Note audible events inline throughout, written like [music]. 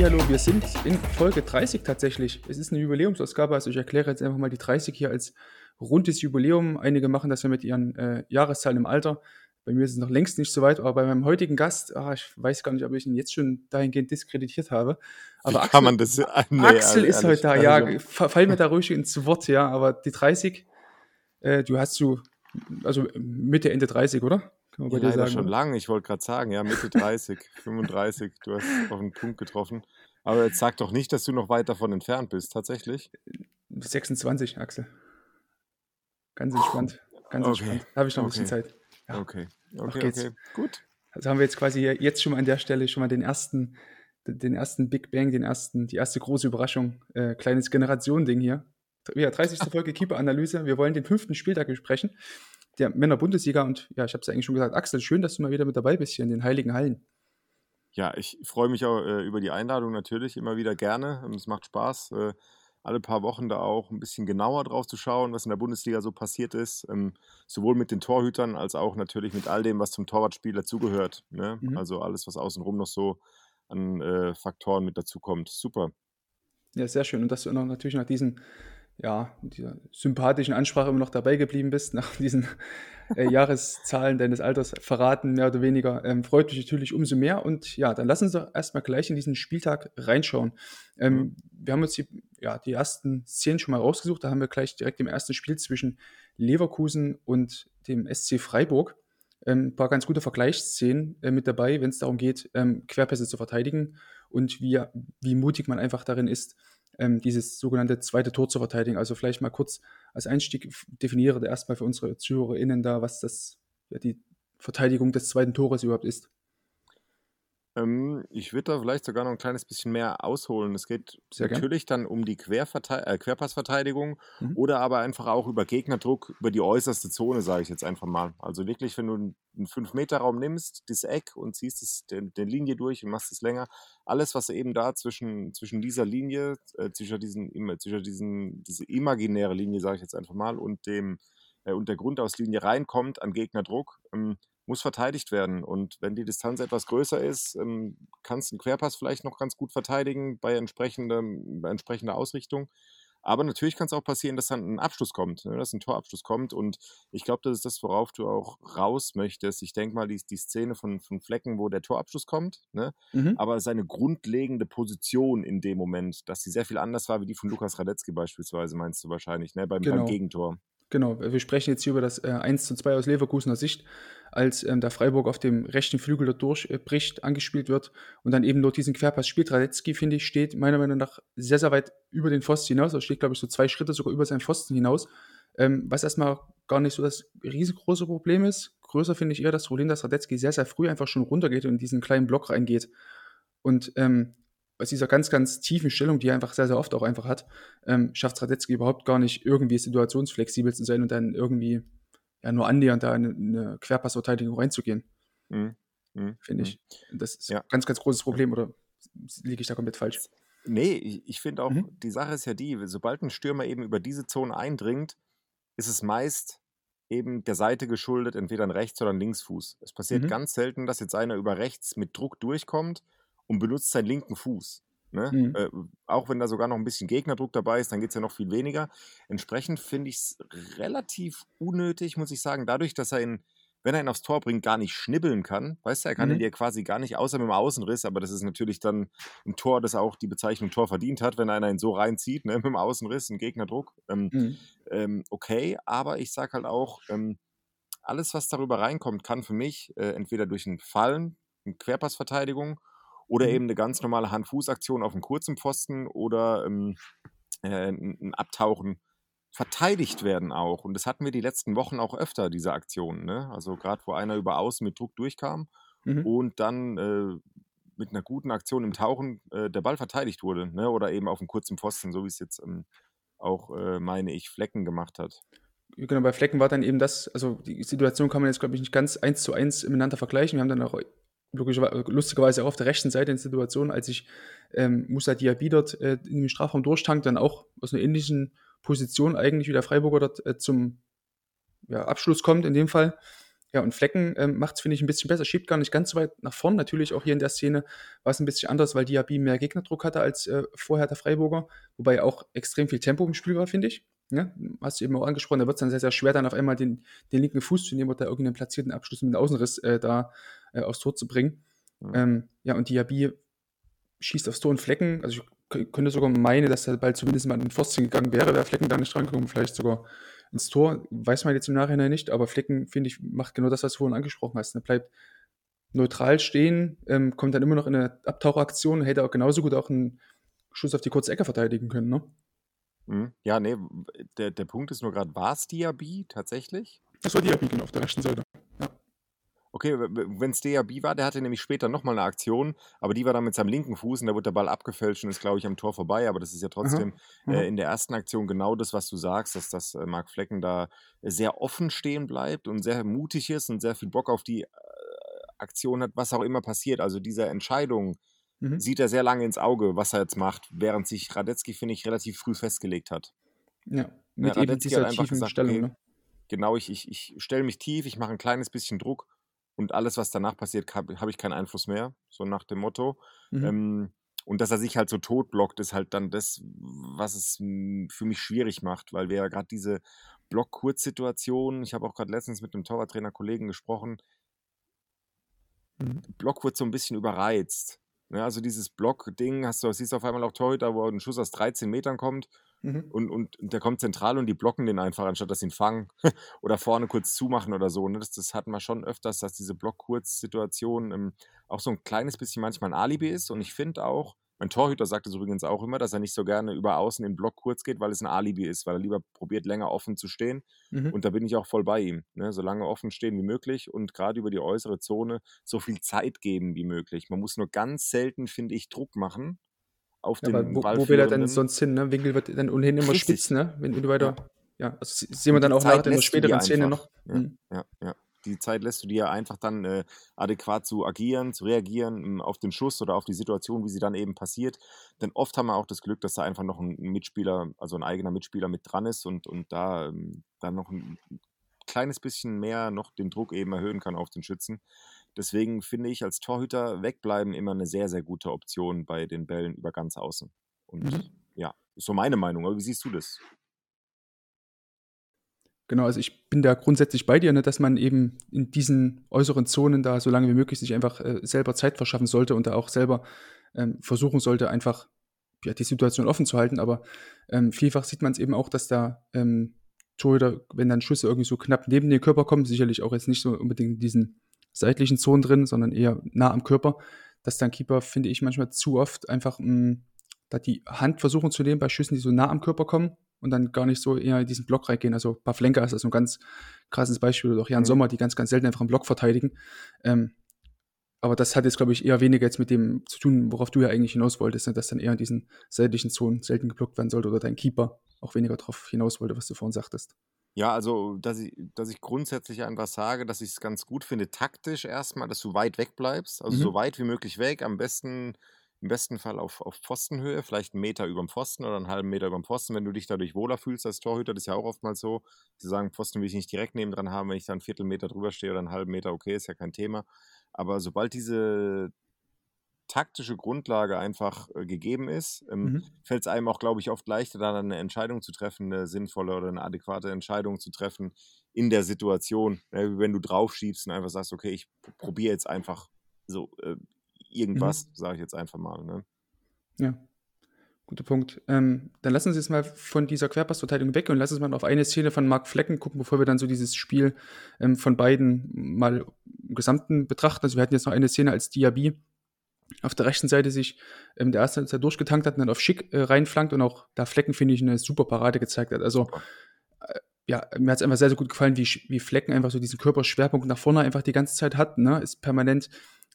Hallihallo, wir sind in Folge 30 tatsächlich. Es ist eine Jubiläumsausgabe, also ich erkläre jetzt einfach mal die 30 hier als rundes Jubiläum. Einige machen das ja mit ihren äh, Jahreszahlen im Alter. Bei mir ist es noch längst nicht so weit, aber bei meinem heutigen Gast, ah, ich weiß gar nicht, ob ich ihn jetzt schon dahingehend diskreditiert habe. Aber Wie Axel, kann man das? Nee, Axel ist ehrlich, heute da, ja, fa- fall mir da ruhig ins Wort, ja, aber die 30, äh, du hast so, also Mitte, Ende 30, oder? Bei Ja, leider sagen. schon oder? lang. Ich wollte gerade sagen, ja, Mitte 30, 35. Du hast auf den Punkt getroffen. Aber jetzt sag doch nicht, dass du noch weit davon entfernt bist, tatsächlich. 26, Axel. Ganz entspannt. Ganz Okay, entspannt. Da habe ich noch ein bisschen. Zeit. Ja. Okay, okay, okay. Gut. Also haben wir jetzt quasi jetzt schon mal an der Stelle schon mal den ersten, den ersten Big Bang, den ersten, die erste große Überraschung, äh, kleines Generationending hier. Ja, 30. Folge Keeper-Analyse. Wir wollen den fünften Spieltag besprechen. Der Männer-Bundesliga und ja, ich habe es ja eigentlich schon gesagt, Axel, schön, dass du mal wieder mit dabei bist hier in den Heiligen Hallen. Ja, ich freue mich auch äh, über die Einladung natürlich immer wieder gerne. Es macht Spaß, äh, alle paar Wochen da auch ein bisschen genauer drauf zu schauen, was in der Bundesliga so passiert ist. Ähm, sowohl mit den Torhütern als auch natürlich mit all dem, was zum Torwartspiel dazugehört. Ne? Mhm. Also alles, was außenrum noch so an äh, Faktoren mit dazukommt. Super. Ja, sehr schön. Und dass du noch, natürlich nach diesen, ja, dieser sympathischen Ansprache immer noch dabei geblieben bist, nach diesen äh, Jahreszahlen deines Alters verraten, mehr oder weniger, ähm, freut mich natürlich umso mehr. Und ja, dann lass uns doch erstmal gleich in diesen Spieltag reinschauen. Ähm, Mhm. Wir haben uns die, ja, die ersten Szenen schon mal rausgesucht. Da haben wir gleich direkt im ersten Spiel zwischen Leverkusen und dem SC Freiburg ähm, ein paar ganz gute Vergleichsszenen äh, mit dabei, wenn es darum geht, ähm, Querpässe zu verteidigen und wie, wie mutig man einfach darin ist, ähm, dieses sogenannte zweite Tor zu verteidigen. Also vielleicht mal kurz als Einstieg definiere erstmal für unsere ZuhörerInnen da, was das, ja, die Verteidigung des zweiten Tores überhaupt ist. Ähm, ich würde da vielleicht sogar noch ein kleines bisschen mehr ausholen. Es geht Sehr gern. natürlich dann um die Querverte äh, Querpassverteidigung Mhm. oder aber einfach auch über Gegnerdruck, über die äußerste Zone, sage ich jetzt einfach mal. Also wirklich, wenn du einen 5-Meter-Raum nimmst, das Eck und ziehst es den, den Linie durch und machst es länger, alles, was eben da zwischen, zwischen dieser Linie, äh, zwischen diesen, zwischen diesen, diese imaginäre Linie, sage ich jetzt einfach mal, und dem äh, und der Grundauslinie reinkommt an Gegnerdruck, ähm, muss verteidigt werden. Und wenn die Distanz etwas größer ist, ähm, kannst du einen Querpass vielleicht noch ganz gut verteidigen bei, entsprechendem, bei entsprechender Ausrichtung. Aber natürlich kann es auch passieren, dass dann ein Abschluss kommt, ne, dass ein Torabschluss kommt. Und ich glaube, das ist das, worauf du auch raus möchtest. Ich denke mal, die, die Szene von, von Flecken, wo der Torabschluss kommt, ne, Mhm. aber seine grundlegende Position in dem Moment, dass sie sehr viel anders war wie die von Lukas Radetzky beispielsweise, meinst du wahrscheinlich, ne, beim, Genau. beim Gegentor. Genau, wir sprechen jetzt hier über das äh, 1 zu 2 aus Leverkusener Sicht, als ähm, der Freiburg auf dem rechten Flügel da durchbricht, angespielt wird und dann eben nur diesen Querpass spielt. Radetzky, finde ich, steht meiner Meinung nach sehr, sehr weit über den Pfosten hinaus. Er steht, glaube ich, so zwei Schritte sogar über seinen Pfosten hinaus, ähm, was erstmal gar nicht so das riesengroße Problem ist. Größer finde ich eher das Problem, dass Radetzky sehr, sehr früh einfach schon runtergeht und in diesen kleinen Block reingeht. Und ähm, aus dieser ganz, ganz tiefen Stellung, die er einfach sehr, sehr oft auch einfach hat, ähm, schafft Radetzky überhaupt gar nicht, irgendwie situationsflexibel zu sein und dann irgendwie ja, nur annähernd da in eine Querpassverteidigung reinzugehen, Mhm. Mhm. finde Mhm. ich. Das ist Ja. ein ganz, ganz großes Problem oder liege ich da komplett falsch? Nee, ich, ich finde auch, Mhm. die Sache ist ja die, sobald ein Stürmer eben über diese Zone eindringt, ist es meist eben der Seite geschuldet, entweder ein Rechts- oder ein Linksfuß. Es passiert Mhm. ganz selten, dass jetzt einer über rechts mit Druck durchkommt und benutzt seinen linken Fuß. Ne? Mhm. Äh, auch wenn da sogar noch ein bisschen Gegnerdruck dabei ist, dann geht es ja noch viel weniger. Entsprechend finde ich es relativ unnötig, muss ich sagen, dadurch, dass er ihn, wenn er ihn aufs Tor bringt, gar nicht schnibbeln kann. Weißt du, er kann Mhm. ihn dir quasi gar nicht, außer mit dem Außenriss, aber das ist natürlich dann ein Tor, das auch die Bezeichnung Tor verdient hat, wenn einer ihn so reinzieht, ne, [laughs] mit dem Außenriss, ein Gegnerdruck. Ähm, Mhm. ähm, okay, aber ich sage halt auch, ähm, alles, was darüber reinkommt, kann für mich äh, entweder durch ein Fallen, eine Querpassverteidigung oder Mhm. eben eine ganz normale Hand-Fuß-Aktion auf einem kurzen Pfosten oder ähm, äh, ein ein Abtauchen verteidigt werden auch. Und das hatten wir die letzten Wochen auch öfter, diese Aktionen. Ne? Also gerade, wo einer über Außen mit Druck durchkam Mhm. und dann äh, mit einer guten Aktion im Tauchen äh, der Ball verteidigt wurde. Ne? Oder eben auf einem kurzen Pfosten, so wie es jetzt ähm, auch, äh, meine ich, Flecken gemacht hat. Genau, bei Flecken war dann eben das, also die Situation kann man jetzt, glaube ich, nicht ganz eins zu eins miteinander vergleichen. Wir haben dann auch lustigerweise auch auf der rechten Seite eine Situation, als sich ähm, Musa Diaby dort äh, in den Strafraum durchtankt, dann auch aus einer ähnlichen Position eigentlich wie der Freiburger dort äh, zum ja, Abschluss kommt in dem Fall. Ja, und Flecken ähm, macht es, finde ich, ein bisschen besser, schiebt gar nicht ganz so weit nach vorn. Natürlich auch hier in der Szene war es ein bisschen anders, weil Diaby mehr Gegnerdruck hatte als äh, vorher der Freiburger, wobei auch extrem viel Tempo im Spiel war, finde ich. Ja, hast du eben auch angesprochen, da wird es dann sehr, sehr schwer, dann auf einmal den, den linken Fuß zu nehmen oder irgendeinen platzierten Abschluss mit dem Außenriss äh, da äh, aufs Tor zu bringen. Mhm. Ähm, ja, und Diaby schießt aufs Tor und Flecken. Also ich könnte sogar meinen, dass der Ball zumindest mal in den Pfosten gegangen wäre, wäre Flecken da nicht rangekommen, vielleicht sogar ins Tor. Weiß man jetzt im Nachhinein nicht, aber Flecken, finde ich, macht genau das, was du vorhin angesprochen hast. Er bleibt neutral stehen, ähm, kommt dann immer noch in eine Abtaucheraktion, hätte auch genauso gut auch einen Schuss auf die kurze Ecke verteidigen können, ne? Mhm. Ja, nee, der, der Punkt ist nur gerade, war es Diaby tatsächlich? Das war Diaby, genau, auf der rechten Seite. Ja. Okay, wenn es Diaby war, der hatte nämlich später nochmal eine Aktion, aber die war dann mit seinem linken Fuß und da wird der Ball abgefälscht und ist, glaube ich, am Tor vorbei. Aber das ist ja trotzdem Aha. äh, in der ersten Aktion genau das, was du sagst, dass das äh, Marc Flecken da sehr offen stehen bleibt und sehr mutig ist und sehr viel Bock auf die äh, Aktion hat, was auch immer passiert. Also diese Entscheidung, mhm. sieht er sehr lange ins Auge, was er jetzt macht, während sich Radetzky, finde ich, relativ früh festgelegt hat. Ja, mit ja, eben dieser tiefen gesagt, Stellung. Okay, ne? Genau, ich, ich, ich stelle mich tief, ich mache ein kleines bisschen Druck und alles, was danach passiert, habe hab ich keinen Einfluss mehr, so nach dem Motto. Mhm. Ähm, und dass er sich halt so tot blockt, ist halt dann das, was es für mich schwierig macht, weil wir ja gerade diese Block-Kurz-Situation, ich habe auch gerade letztens mit einem Torwarttrainer-Kollegen gesprochen, mhm. Block wird so ein bisschen überreizt. Ne, also dieses Block-Ding, hast du, siehst auf einmal auch Torhüter, wo ein Schuss aus 13 Metern kommt mhm. und, und, der kommt zentral und die blocken den einfach, anstatt dass sie ihn fangen [laughs] oder vorne kurz zumachen oder so. Ne? Das, das hatten wir schon öfters, dass diese Block-Kurz-Situation ähm, auch so ein kleines bisschen manchmal ein Alibi ist. Und ich finde auch, mein Torhüter sagt es übrigens auch immer, dass er nicht so gerne über außen in den Block kurz geht, weil es ein Alibi ist, weil er lieber probiert, länger offen zu stehen. Mhm. Und da bin ich auch voll bei ihm. Ne? So lange offen stehen wie möglich und gerade über die äußere Zone so viel Zeit geben wie möglich. Man muss nur ganz selten, finde ich, Druck machen auf ja, den wo, Wo will er denn sonst hin? Ne? Winkel wird dann ohnehin immer Richtig. spitz, ne? wenn du weiter. Ja, ja also sehen wir dann auch nach in der späteren Szene noch. Ja, mhm. ja, ja die Zeit lässt du dir einfach dann äh, adäquat zu agieren, zu reagieren ähm, auf den Schuss oder auf die Situation, wie sie dann eben passiert. Denn oft haben wir auch das Glück, dass da einfach noch ein Mitspieler, also ein eigener Mitspieler mit dran ist und, und da ähm, dann noch ein kleines bisschen mehr noch den Druck eben erhöhen kann auf den Schützen. Deswegen finde ich als Torhüter wegbleiben immer eine sehr, sehr gute Option bei den Bällen über ganz außen. Und mhm. ja, ist so meine Meinung. Aber wie siehst du das? Genau, also ich bin da grundsätzlich bei dir, ne, dass man eben in diesen äußeren Zonen da so lange wie möglich sich einfach äh, selber Zeit verschaffen sollte und da auch selber ähm, versuchen sollte, einfach ja, die Situation offen zu halten. Aber ähm, vielfach sieht man es eben auch, dass da ähm, Torhüter, wenn dann Schüsse irgendwie so knapp neben den Körper kommen, sicherlich auch jetzt nicht so unbedingt in diesen seitlichen Zonen drin, sondern eher nah am Körper, dass dann Keeper, finde ich, manchmal zu oft einfach mh, hm, da die Hand versuchen zu nehmen bei Schüssen, die so nah am Körper kommen und dann gar nicht so eher in diesen Block reingehen. Also Pavlenka ist das ein ganz krasses Beispiel oder auch Jan mhm. Sommer, die ganz, ganz selten einfach einen Block verteidigen. Ähm, aber das hat jetzt, glaube ich, eher weniger jetzt mit dem zu tun, worauf du ja eigentlich hinaus wolltest, ne? dass dann eher in diesen seitlichen Zonen selten geblockt werden sollte oder dein Keeper auch weniger darauf hinaus wollte, was du vorhin sagtest. Ja, also, dass ich, dass ich grundsätzlich einfach sage, dass ich es ganz gut finde, taktisch erstmal, dass du weit weg bleibst, also mhm. so weit wie möglich weg, am besten im besten Fall auf, auf Pfostenhöhe, vielleicht einen Meter über dem Pfosten oder einen halben Meter über dem Pfosten, wenn du dich dadurch wohler fühlst als Torhüter. Das ist ja auch oftmals so. Sie sagen, Pfosten will ich nicht direkt neben dran haben, wenn ich da einen Viertelmeter drüber stehe oder einen halben Meter, okay, ist ja kein Thema. Aber sobald diese taktische Grundlage einfach äh, gegeben ist, ähm, mhm. fällt es einem auch, glaube ich, oft leichter, dann eine Entscheidung zu treffen, eine sinnvolle oder eine adäquate Entscheidung zu treffen in der Situation. Ne? Wenn du draufschiebst und einfach sagst, okay, ich probiere jetzt einfach so äh, irgendwas, mhm. sage ich jetzt einfach mal. Ne? Ja, guter Punkt. Ähm, dann lassen Sie jetzt mal von dieser Querpassverteidigung weg und lassen Sie mal auf eine Szene von Marc Flecken gucken, bevor wir dann so dieses Spiel ähm, von beiden mal im Gesamten betrachten. Also wir hatten jetzt noch eine Szene, als Diaby auf der rechten Seite sich ähm, der erste Zeit durchgetankt hat und dann auf Schick äh, reinflankt und auch da Flecken, finde ich, eine super Parade gezeigt hat. Also äh, ja, mir hat es einfach sehr, sehr gut gefallen, wie, wie Flecken einfach so diesen Körperschwerpunkt nach vorne einfach die ganze Zeit hat, ne? Ist permanent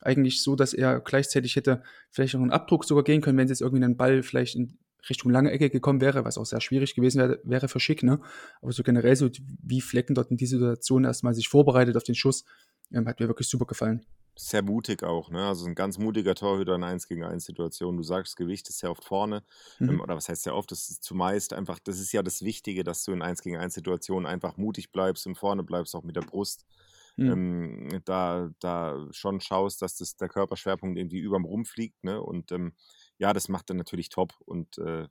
eigentlich so, dass er gleichzeitig hätte vielleicht auch einen Abdruck sogar gehen können, wenn es jetzt irgendwie einen Ball vielleicht in Richtung lange Ecke gekommen wäre, was auch sehr schwierig gewesen wäre, wäre für Schick, ne? Aber so generell so, wie Flecken dort in die Situation erstmal sich vorbereitet auf den Schuss, ähm, hat mir wirklich super gefallen. Sehr mutig auch, ne? Also ein ganz mutiger Torhüter in 1 gegen 1 Situation. Du sagst, Gewicht ist sehr oft vorne. Ähm, mhm. oder was heißt sehr oft? Das ist zumeist einfach, das ist ja das Wichtige, dass du in 1 gegen 1 Situationen einfach mutig bleibst und vorne bleibst, auch mit der Brust. Mhm. Ähm, da, da schon schaust, dass das der Körperschwerpunkt irgendwie überm Rumpf liegt, ne? Und ähm, ja, das macht er natürlich top. Und äh,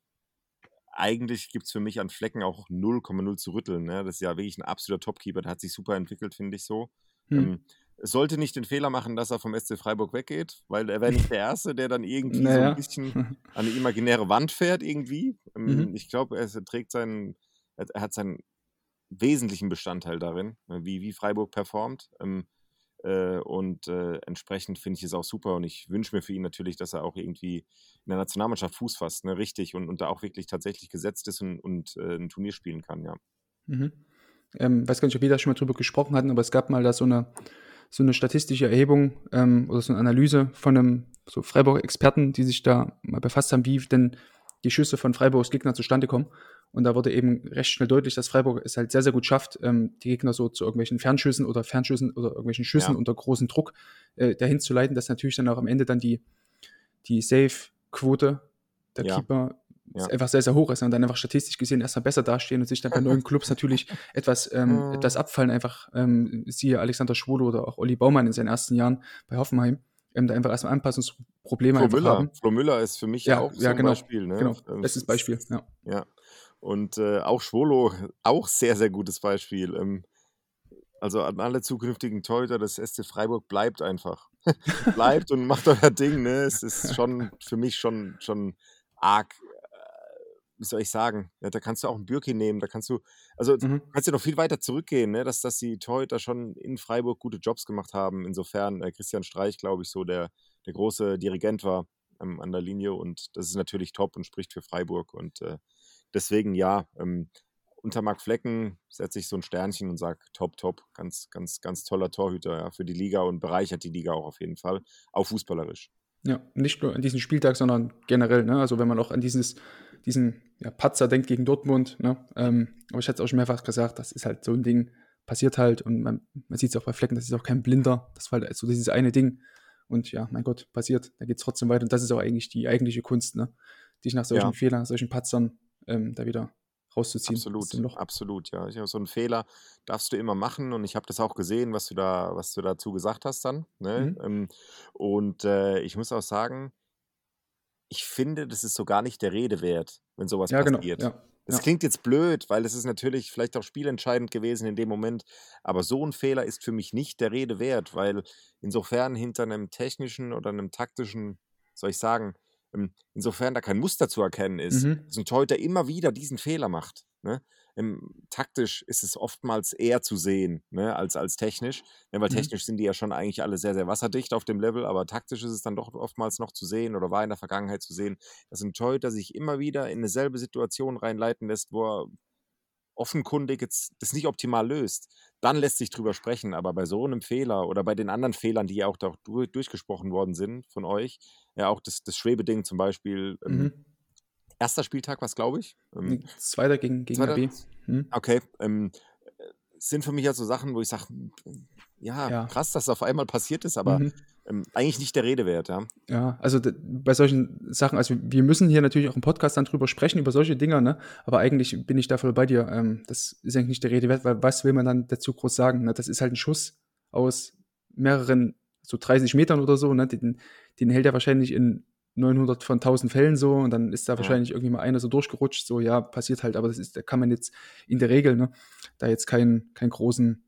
eigentlich gibt es für mich an Flecken auch 0,0 zu rütteln. Ne? Das ist ja wirklich ein absoluter Topkeeper. Der hat sich super entwickelt, finde ich so. Hm. Ähm, sollte nicht den Fehler machen, dass er vom SC Freiburg weggeht, weil er wäre nicht der Erste, der dann [laughs] irgendwie naja. so ein bisschen [laughs] an eine imaginäre Wand fährt irgendwie. Ähm, mhm. Ich glaube, er trägt seinen, er hat seinen wesentlichen Bestandteil darin, ne, wie, wie Freiburg performt. Ähm, äh, und äh, entsprechend finde ich es auch super und ich wünsche mir für ihn natürlich, dass er auch irgendwie in der Nationalmannschaft Fuß fasst, ne, richtig und, und da auch wirklich tatsächlich gesetzt ist und, und äh, ein Turnier spielen kann, ja. Mhm. Ähm, weiß gar nicht, ob wir da schon mal drüber gesprochen hatten, aber es gab mal da so eine, so eine statistische Erhebung ähm, oder so eine Analyse von einem so Freiburg-Experten, die sich da mal befasst haben, wie denn die Schüsse von Freiburgs Gegner zustande kommen. Und da wurde eben recht schnell deutlich, dass Freiburg es halt sehr, sehr gut schafft, ähm, die Gegner so zu irgendwelchen Fernschüssen oder Fernschüssen oder irgendwelchen Schüssen ja. unter großem Druck äh, dahin zu leiten, dass natürlich dann auch am Ende dann die, die Safe-Quote der ja. Keeper ja. einfach sehr, sehr hoch ist und dann einfach statistisch gesehen erstmal besser dastehen und sich dann bei neuen [laughs] Clubs natürlich etwas, ähm, äh. etwas abfallen. Einfach ähm, siehe Alexander Schwolo oder auch Olli Baumann in seinen ersten Jahren bei Hoffenheim ähm, da einfach erstmal Anpassungsprobleme Flo Müller. haben. Flo Müller ist für mich ja, auch so ja, genau, ein Beispiel. Ne? Genau, ähm, bestes Beispiel, ja. Ja, und äh, auch Schwolo, [laughs] auch sehr, sehr gutes Beispiel. Ähm, also an alle zukünftigen Torhüter des SC Freiburg bleibt einfach. [laughs] bleibt und macht euer Ding. Ne? Es ist schon für mich schon, schon arg wie soll ich sagen, ja, da kannst du auch einen Bürki nehmen, da kannst du, also mhm. kannst du noch viel weiter zurückgehen, ne? dass, dass die Torhüter schon in Freiburg gute Jobs gemacht haben. Insofern äh, Christian Streich, glaube ich, so der, der große Dirigent war ähm, an der Linie und das ist natürlich top und spricht für Freiburg und äh, deswegen ja, ähm, unter Marc Flecken setze ich so ein Sternchen und sage top, top, ganz, ganz, ganz toller Torhüter ja, für die Liga und bereichert die Liga auch auf jeden Fall, auch fußballerisch. Ja, nicht nur an diesen Spieltag, sondern generell. Ne? Also wenn man auch an dieses diesen ja, Patzer denkt gegen Dortmund. Ne? Ähm, aber ich hatte es auch schon mehrfach gesagt, das ist halt so ein Ding, passiert halt und man, man sieht es auch bei Flecken, das ist auch kein Blinder. Das war halt so dieses eine Ding. Und ja, mein Gott, passiert, da geht es trotzdem weiter. Und das ist auch eigentlich die eigentliche Kunst, ne? dich nach solchen ja. Fehlern, solchen Patzern ähm, da wieder rauszuziehen. Absolut, absolut, ja. Ich, so einen Fehler darfst du immer machen und ich habe das auch gesehen, was du da, was du dazu gesagt hast dann. Ne? Mhm. Ähm, und äh, ich muss auch sagen, ich finde, das ist so gar nicht der Rede wert, wenn sowas ja, genau, passiert. Genau, ja, das ja. klingt jetzt blöd, weil es ist natürlich vielleicht auch spielentscheidend gewesen in dem Moment, aber so ein Fehler ist für mich nicht der Rede wert, weil insofern hinter einem technischen oder einem taktischen, soll ich sagen, ähm, insofern da kein Muster zu erkennen ist, mhm. dass ein Torhüter immer wieder diesen Fehler macht. Ne? Ähm, taktisch ist es oftmals eher zu sehen ne, als, als technisch, ne, weil mhm. technisch sind die ja schon eigentlich alle sehr, sehr wasserdicht auf dem Level, aber taktisch ist es dann doch oftmals noch zu sehen oder war in der Vergangenheit zu sehen, dass ein Torhüter sich immer wieder in dieselbe Situation reinleiten lässt, wo er offenkundig jetzt das nicht optimal löst, dann lässt sich drüber sprechen. Aber bei so einem Fehler oder bei den anderen Fehlern, die ja auch durch, durchgesprochen worden sind von euch, ja auch das, das Schwebeding zum Beispiel, ähm, mhm erster Spieltag was, glaube ich. Ähm, Zweiter gegen, gegen Zweiter? Hm? Okay. Ähm, sind für mich ja so Sachen, wo ich sage, ja, ja, krass, dass das auf einmal passiert ist, aber mhm. ähm, eigentlich nicht der Rede wert, ja. Ja, also bei solchen Sachen, also wir müssen hier natürlich auch im Podcast dann drüber sprechen, über solche Dinge, ne? Aber eigentlich bin ich da voll bei dir. Ähm, das ist eigentlich nicht der Rede wert, weil was will man dann dazu groß sagen? Ne? Das ist halt ein Schuss aus mehreren, so 30 Metern oder so, ne? Den, den hält er wahrscheinlich in 900 von 1000 Fällen so und dann ist da ja. wahrscheinlich irgendwie mal einer so durchgerutscht, so ja, passiert halt, aber das ist, da kann man jetzt in der Regel, ne, da jetzt keinen, keinen großen,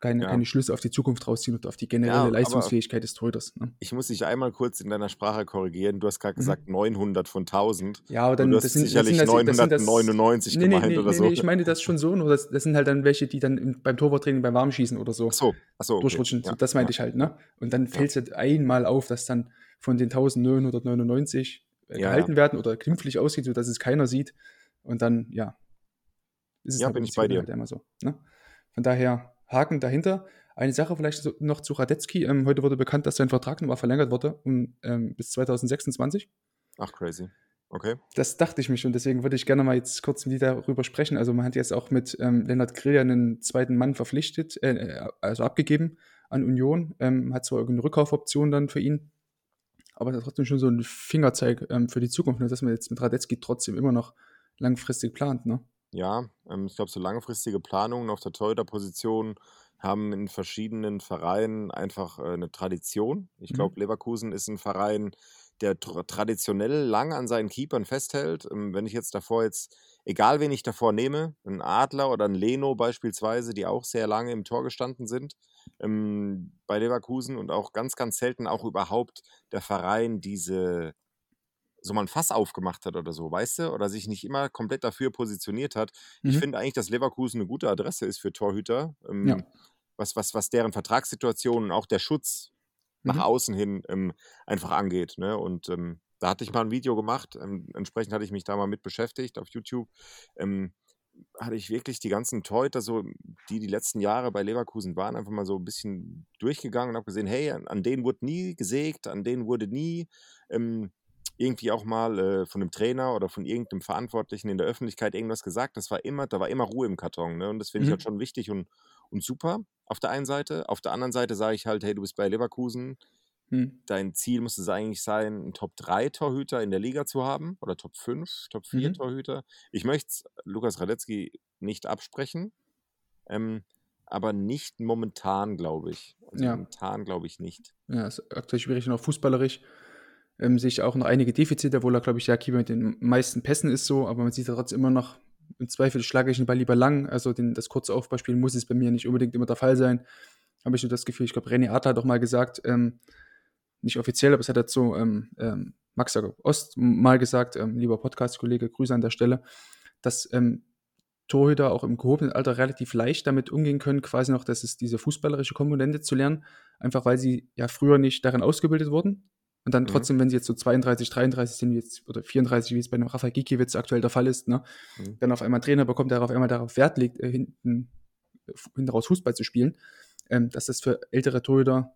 keine, ja. keine Schlüsse auf die Zukunft rausziehen und auf die generelle ja, Leistungsfähigkeit des Torhüters. Ne? Ich muss dich einmal kurz in deiner Sprache korrigieren. Du hast gerade mhm. gesagt 900 von 1000. Ja, aber dann du hast das sind, sicherlich das sind, 999 das, nee, gemeint nee, oder nee, so. Nee, ich meine das schon so, nur das, das sind halt dann welche, die dann im, beim Torwarttraining beim Warmschießen oder so, ach so, ach so okay. durchrutschen. So, das meinte ich halt. ne? Und dann fällt es halt einmal auf, dass dann von den 1999 äh, ja, gehalten ja. werden oder glimpflich aussieht, sodass es keiner sieht. Und dann, ja, ist es ja, bin ich bei dir. Halt immer so. Ne? Von daher Haken dahinter. Eine Sache vielleicht noch zu Radetzky. Ähm, heute wurde bekannt, dass sein Vertrag nochmal verlängert wurde um, ähm, bis 2026. Ach, crazy. Okay. Das dachte ich mich und deswegen würde ich gerne mal jetzt kurz mit dir darüber sprechen. Also man hat jetzt auch mit ähm, Lennart Grill einen zweiten Mann verpflichtet, äh, äh, also abgegeben an Union. Ähm, hat zwar irgendeine Rückkaufoption dann für ihn, aber das ist trotzdem schon so ein Fingerzeig ähm, für die Zukunft, dass man jetzt mit Radetzky trotzdem immer noch langfristig plant. Ne? Ja, ähm, ich glaube, so langfristige Planungen auf der Torhüter-Position haben in verschiedenen Vereinen einfach äh, eine Tradition. Ich glaube, Mhm. Leverkusen ist ein Verein, der tra traditionell lang an seinen Keepern festhält. Ähm, wenn ich jetzt davor jetzt, egal wen ich davor nehme, einen Adler oder einen Leno beispielsweise, die auch sehr lange im Tor gestanden sind, ähm, bei Leverkusen und auch ganz, ganz selten auch überhaupt der Verein diese so mal ein Fass aufgemacht hat oder so, weißt du? Oder sich nicht immer komplett dafür positioniert hat. Ich Mhm. finde eigentlich, dass Leverkusen eine gute Adresse ist für Torhüter, ähm, Ja. was, was, was deren Vertragssituation und auch der Schutz nach Mhm. außen hin ähm, einfach angeht. Ne? Und ähm, da hatte ich mal ein Video gemacht, ähm, entsprechend hatte ich mich da mal mit beschäftigt auf YouTube. Ähm, hatte ich wirklich die ganzen Torhüter, so, die die letzten Jahre bei Leverkusen waren, einfach mal so ein bisschen durchgegangen und habe gesehen, hey, an, an denen wurde nie gesägt, an denen wurde nie ähm, irgendwie auch mal äh, von einem Trainer oder von irgendeinem Verantwortlichen in der Öffentlichkeit irgendwas gesagt. Das war immer, da war immer Ruhe im Karton. Ne? Und das finde ich Mhm. halt schon wichtig und, und super auf der einen Seite. Auf der anderen Seite sage ich halt, hey, du bist bei Leverkusen, Mhm. dein Ziel muss es eigentlich sein, einen Top-3-Torhüter in der Liga zu haben oder Top-5, Mhm. Top-4-Torhüter. Ich möchte Lukas Radetzky nicht absprechen, ähm, aber nicht momentan, glaube ich. Also Ja. momentan glaube ich nicht. Ja, ist aktuell schwierig, noch fußballerisch. Ähm, sehe ich auch noch einige Defizite, obwohl er, glaube ich, der Keeper mit den meisten Pässen ist so, aber man sieht trotzdem immer noch, im Zweifel schlage ich den Ball lieber lang. Also den, das kurze Aufbauspiel muss es bei mir nicht unbedingt immer der Fall sein. Habe ich nur das Gefühl, ich glaube, René Adler hat auch mal gesagt, ähm, nicht offiziell, aber es hat dazu ähm, ähm, Max Ost mal gesagt, ähm, lieber Podcast-Kollege, Grüße an der Stelle, dass ähm, Torhüter auch im gehobenen Alter relativ leicht damit umgehen können, quasi noch, dass es diese fußballerische Komponente zu lernen, einfach weil sie ja früher nicht darin ausgebildet wurden. Und dann Mhm. trotzdem, wenn sie jetzt so 32, 33 sind, wie jetzt, oder 34, wie es bei dem Rafael Gikiewicz aktuell der Fall ist, ne, Mhm. dann auf einmal Trainer bekommt, der auf einmal darauf Wert legt, äh, hinten, äh, hinten raus Fußball zu spielen, ähm, dass das für ältere Torhüter